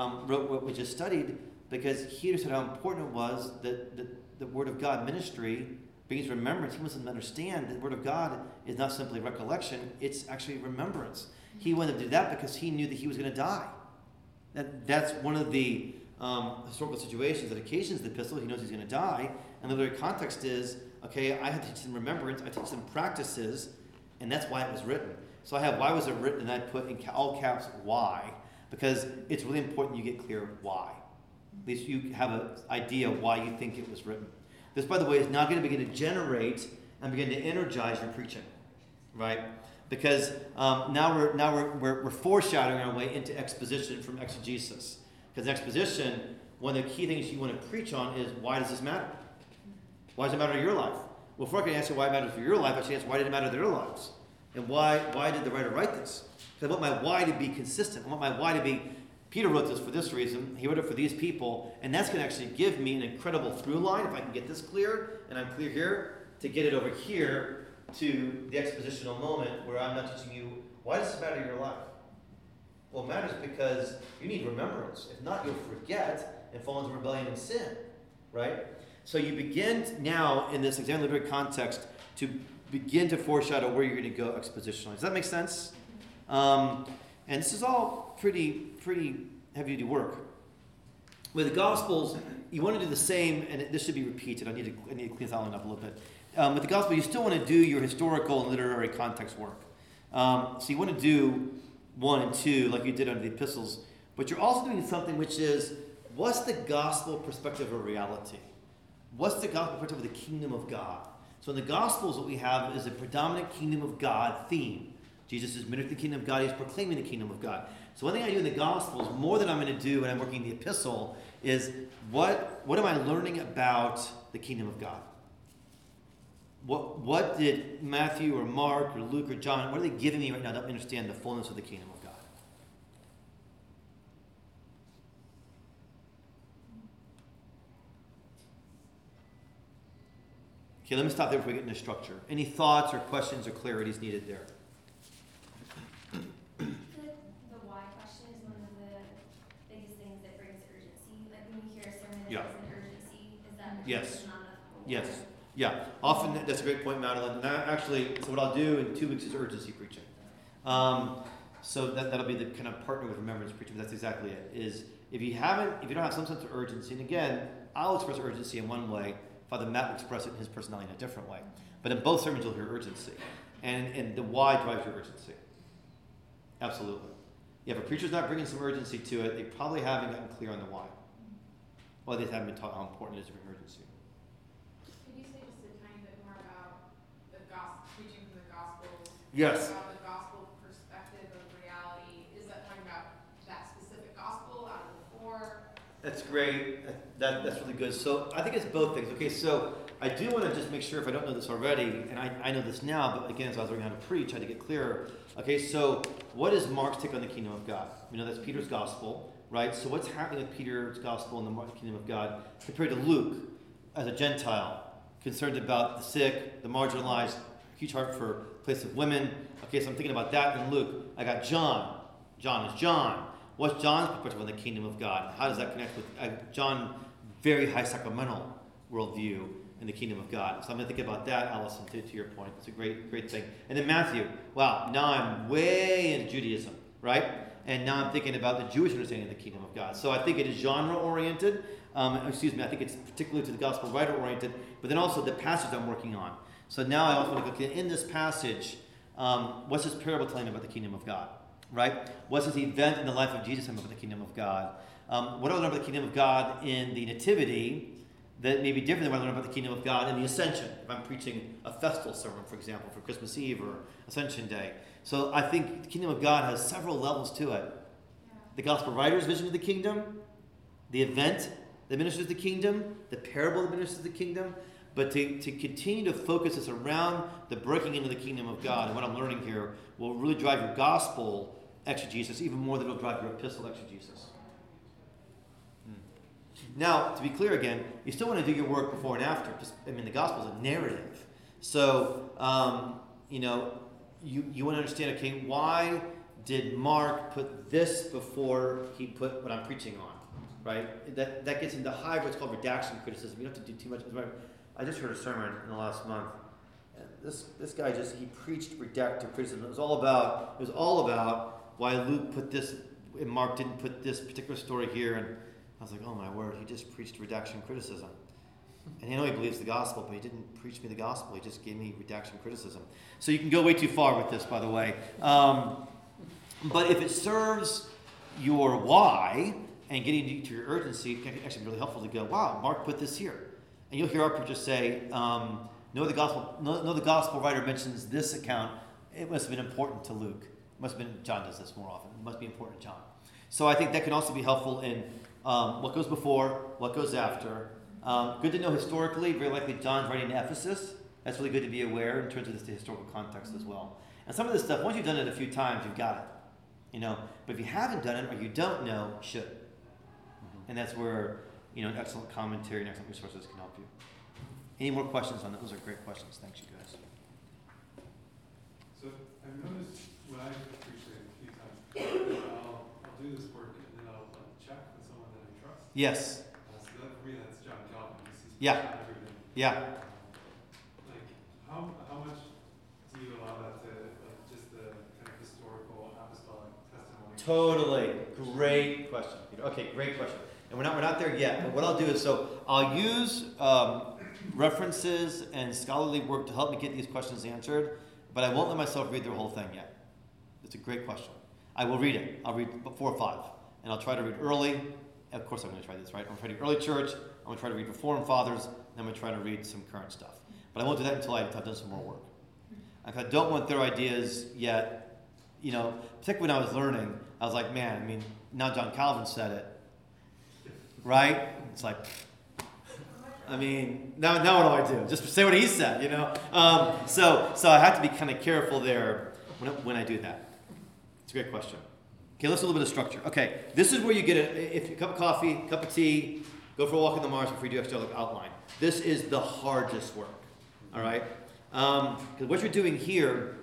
um, wrote what we just studied, because he understood how important it was that, that the Word of God ministry brings remembrance. He wants them to understand that the Word of God is not simply recollection; it's actually remembrance. He wanted to do that because he knew that he was going to die. That, that's one of the um, historical situations that occasions the epistle. He knows he's going to die. And the very context is okay, I have to teach them remembrance, I teach them practices, and that's why it was written. So I have why was it written, and I put in all caps why, because it's really important you get clear why. At least you have an idea why you think it was written. This, by the way, is now going to begin to generate and begin to energize your preaching, right? Because um, now we're now we're, we're, we're foreshadowing our way into exposition from exegesis. Because exposition, one of the key things you want to preach on is why does this matter? Why does it matter to your life? Well, before I can answer why it matters for your life, I should ask why did it matter in their lives? And why, why did the writer write this? I want my why to be consistent. I want my why to be, Peter wrote this for this reason, he wrote it for these people, and that's going to actually give me an incredible through line, if I can get this clear, and I'm clear here, to get it over here to the expositional moment where I'm not teaching you, why does this matter in your life? Well, it matters because you need remembrance. If not, you'll forget and fall into rebellion and sin, right? So you begin now in this exam literary context to begin to foreshadow where you're going to go expositionally. Does that make sense? Um, and this is all pretty, pretty heavy duty work. With the Gospels, you want to do the same, and this should be repeated. I need to, I need to clean this outline up a little bit. Um, with the Gospel, you still want to do your historical and literary context work. Um, so you want to do one and two like you did under the epistles, but you're also doing something which is what's the gospel perspective of reality? What's the gospel perspective of the kingdom of God? So in the Gospels, what we have is a predominant kingdom of God theme. Jesus is ministering the kingdom of God, he's proclaiming the kingdom of God. So one thing I do in the Gospels, more than I'm going to do when I'm working the epistle, is what, what am I learning about the kingdom of God? What, what did Matthew or Mark or Luke or John, what are they giving me right now to understand the fullness of the kingdom of God? Okay, let me stop there before we get into structure. Any thoughts or questions or clarities needed there? The, the why question is one of the biggest things that brings urgency. Like when you hear a sermon that Yeah. has an urgency, is that Yes. there's not enough? Yes. Yeah, often that's a great point, Madeline. And I actually, so what I'll do in two weeks is urgency preaching. Um, so that, that'll be the kind of partner with remembrance preaching. But that's exactly it. Is if you haven't, if you don't have some sense of urgency, and again, I'll express urgency in one way. Father Matt will express it in his personality in a different way. But in both sermons, you'll hear urgency, and and the why drives your urgency. Absolutely. Yeah, if a preacher's not bringing some urgency to it, they probably haven't gotten clear on the why. Well, they haven't been taught how important it is to bring urgency. Could you say just a tiny bit more about the gospel, preaching from the gospels? Yes. About the gospel perspective of reality, is that talking about that specific gospel out of the four? That's great. That, that's really good. So I think it's both things. Okay, so I do want to just make sure if I don't know this already, and I, I know this now, but again, as I was learning how to preach, I had to get clearer. Okay, so what is Mark's take on the kingdom of God? We know that's Peter's gospel, right? So what's happening with Peter's gospel and the kingdom of God compared to Luke as a Gentile, concerned about the sick, the marginalized, huge heart for place of women. Okay, so I'm thinking about that in Luke. I got John. John is John. What's John's perspective on the kingdom of God? How does that connect with uh, John? Very high sacramental, worldview in the kingdom of God. So I'm going to think about that, Allison, to, to your point. It's a great, great thing. And then Matthew, wow, now I'm way into Judaism, right? And now I'm thinking about the Jewish understanding of the kingdom of God. So I think it is genre oriented. Um, excuse me, I think it's particularly to the gospel writer oriented, but then also the passage I'm working on. So now I also want to look in this passage, um, what's this parable telling about the kingdom of God, right? What's this event in the life of Jesus about the kingdom of God? Um, what about the kingdom of God in the nativity that may be different than what I learn about the kingdom of God and the ascension? If I'm preaching a festal sermon, for example, for Christmas Eve or Ascension Day. So I think the kingdom of God has several levels to it. The gospel writer's vision of the kingdom, the event that ministers the kingdom, the parable that ministers the kingdom, but to, to continue to focus us around the breaking into the kingdom of God. And what I'm learning here will really drive your gospel exegesis even more than it'll drive your epistle exegesis. Now, to be clear again, you still want to do your work before and after. Just, I mean, the gospel is a narrative. So, um, you know, you, you want to understand, okay, why did Mark put this before he put what I'm preaching on? Right? That, that gets into high what's called redaction criticism. You don't have to do too much. I just heard a sermon in the last month. This this guy just he preached redacted criticism. It was all about it was all about why Luke put this and Mark didn't put this particular story here. And I was like, oh my word, he just preached redaction criticism. And I know he believes the gospel, but he didn't preach me the gospel. He just gave me redaction criticism. So you can go way too far with this, by the way. Um, but if it serves your why and getting to your urgency, it can actually be really helpful to go, wow, Mark put this here. And you'll hear our preachers say, um, no, the gospel, no, no, the gospel writer mentions this account. It must have been important to Luke. It must have been John does this more often. It must be important to John. So I think that can also be helpful in um, what goes before, what goes after. Um, good to know historically. Very likely John's writing to Ephesus. That's really good to be aware in terms of the historical context as well. And some of this stuff, once you've done it a few times, you've got it. You know, but if you haven't done it or you don't know, you should. And that's where you know, excellent commentary and excellent resources can help you. Any more questions on that? Those are great questions. Thanks, you guys. So I've noticed what I appreciate a few times, I'll, I'll do this work and then I'll, I'll check with someone that I trust. Yes. Uh, so that, for me, that's John Calvin. Yeah. Yeah. Like, how, how much do you allow that to, like, just the kind of historical apostolic testimony? Totally. Great question. Peter. Okay, great question. And we're not, we're not there yet, but what I'll do is so I'll use um, references and scholarly work to help me get these questions answered, but I won't let myself read the whole thing yet. It's a great question. I will read it. I'll read four or five, and I'll try to read early. Of course, I'm going to try this, right? I'm going to try early church. I'm going to try to read Reformed fathers. And I'm going to try to read some current stuff. But I won't do that until I've done some more work. I don't want their ideas yet. You know, particularly when I was learning, I was like, man, I mean, now John Calvin said it right? It's like, I mean, now, now what do I do? Just say what he said, you know? Um, so, so I have to be kind of careful there when, when I do that. It's a great question. Okay, let's do a little bit of structure. Okay, this is where you get a, if a cup of coffee, cup of tea, go for a walk in the marsh before you do extra outline. This is the hardest work, all right? Because um, what you're doing here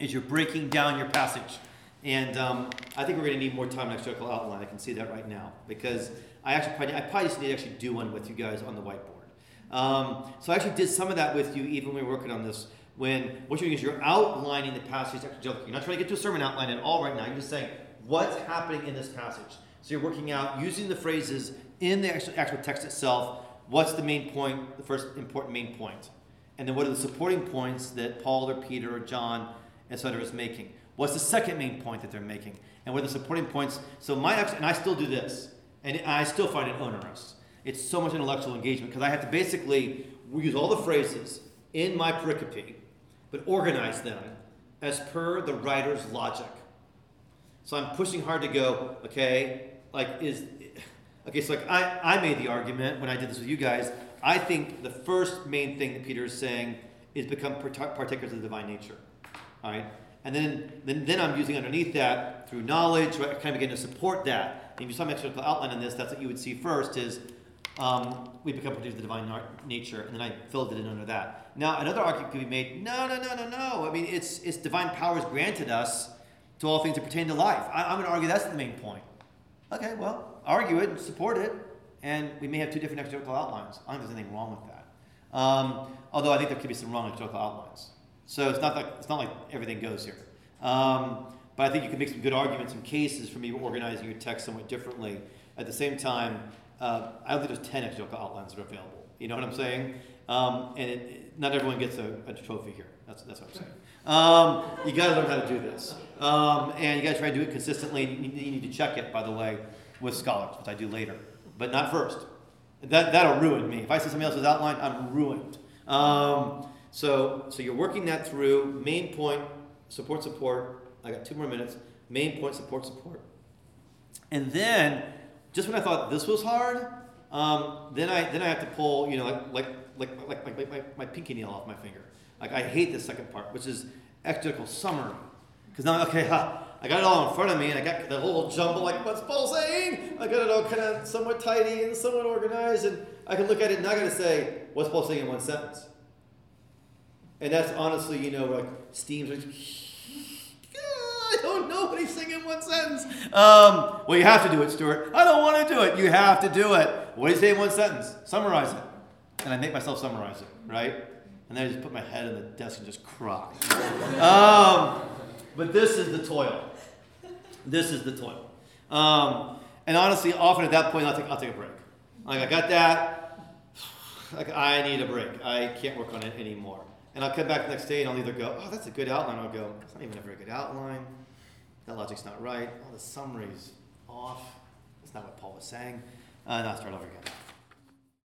is you're breaking down your passage. And um, I think we're going to need more time in extra outline. I can see that right now because I actually probably, I probably just need to actually do one with you guys on the whiteboard. Um, so I actually did some of that with you even when we were working on this. When what you're doing is you're outlining the passage exegetically. You're not trying to get to a sermon outline at all right now. You're just saying what's happening in this passage. So you're working out using the phrases in the actual, actual text itself. What's the main point? The first important main point, and then what are the supporting points that Paul or Peter or John, etc., is making? What's the second main point that they're making? And what are the supporting points? So my and I still do this. And I still find it onerous. It's so much intellectual engagement because I have to basically use all the phrases in my pericope, but organize them as per the writer's logic. So I'm pushing hard to go, okay, like is okay, so like I, I made the argument when I did this with you guys. I think the first main thing that Peter is saying is become partakers of the divine nature. All right? And then, then, then I'm using underneath that through knowledge, right, kind of begin to support that if you saw my extra outline on this, that's what you would see first is um, we become produced of the divine nature, and then I filled it in under that. Now, another argument could be made, no, no, no, no, no. I mean, it's, it's divine powers granted us to all things that pertain to life. I, am going to argue that's the main point. Okay, well, argue it and support it, and we may have two different exegetical outlines. I don't think there's anything wrong with that. Um, although I think there could be some wrong exegetical outlines. So it's not like it's not like everything goes here. Um, but I think you can make some good arguments and cases for maybe organizing your text somewhat differently. At the same time, uh, I don't think there's ten exegetical outlines that are available. You know what I'm saying? Um, and it, it- not everyone gets a, a trophy here. That's, that's what I'm saying. Um, you got to learn how to do this, um, and you got to try to do it consistently. You, need to check it, by the way, with scholars, which I do later, but not first. That that'll ruin me. If I see somebody else's outline, I'm ruined. Um, so so you're working that through. Main point, support, support. I got two more minutes. Main point, support, support. And then, just when I thought this was hard, um, then I then I have to pull, you know, like like like like, like, like my, my pinky nail off my finger. Like I hate the second part, which is exegetical summary. Because now, okay, ha, I got it all in front of me, and I got the whole jumble, like what's Paul saying? I got it all kind of somewhat tidy and somewhat organized, and I can look at it and I got to say, what's Paul saying in one sentence? And that's honestly, you know, like steams. like, I don't know what he's saying in one sentence. Um, well, you have to do it, Stewart. I don't want to do it. You have to do it. What do you say in one sentence? Summarize it. And I make myself summarize it, right? And then I just put my head in the desk and just cry. um, but this is the toil. This is the toil. Um, and honestly, often at that point, I'll take, I'll take a break. Like, I got that. Like, I need a break. I can't work on it anymore. And I'll come back the next day and I'll either go, oh, that's a good outline. I'll go, it's not even a very good outline. That logic's not right. Oh, the summary's off. That's not what Paul was saying. Uh, and I'll start over again.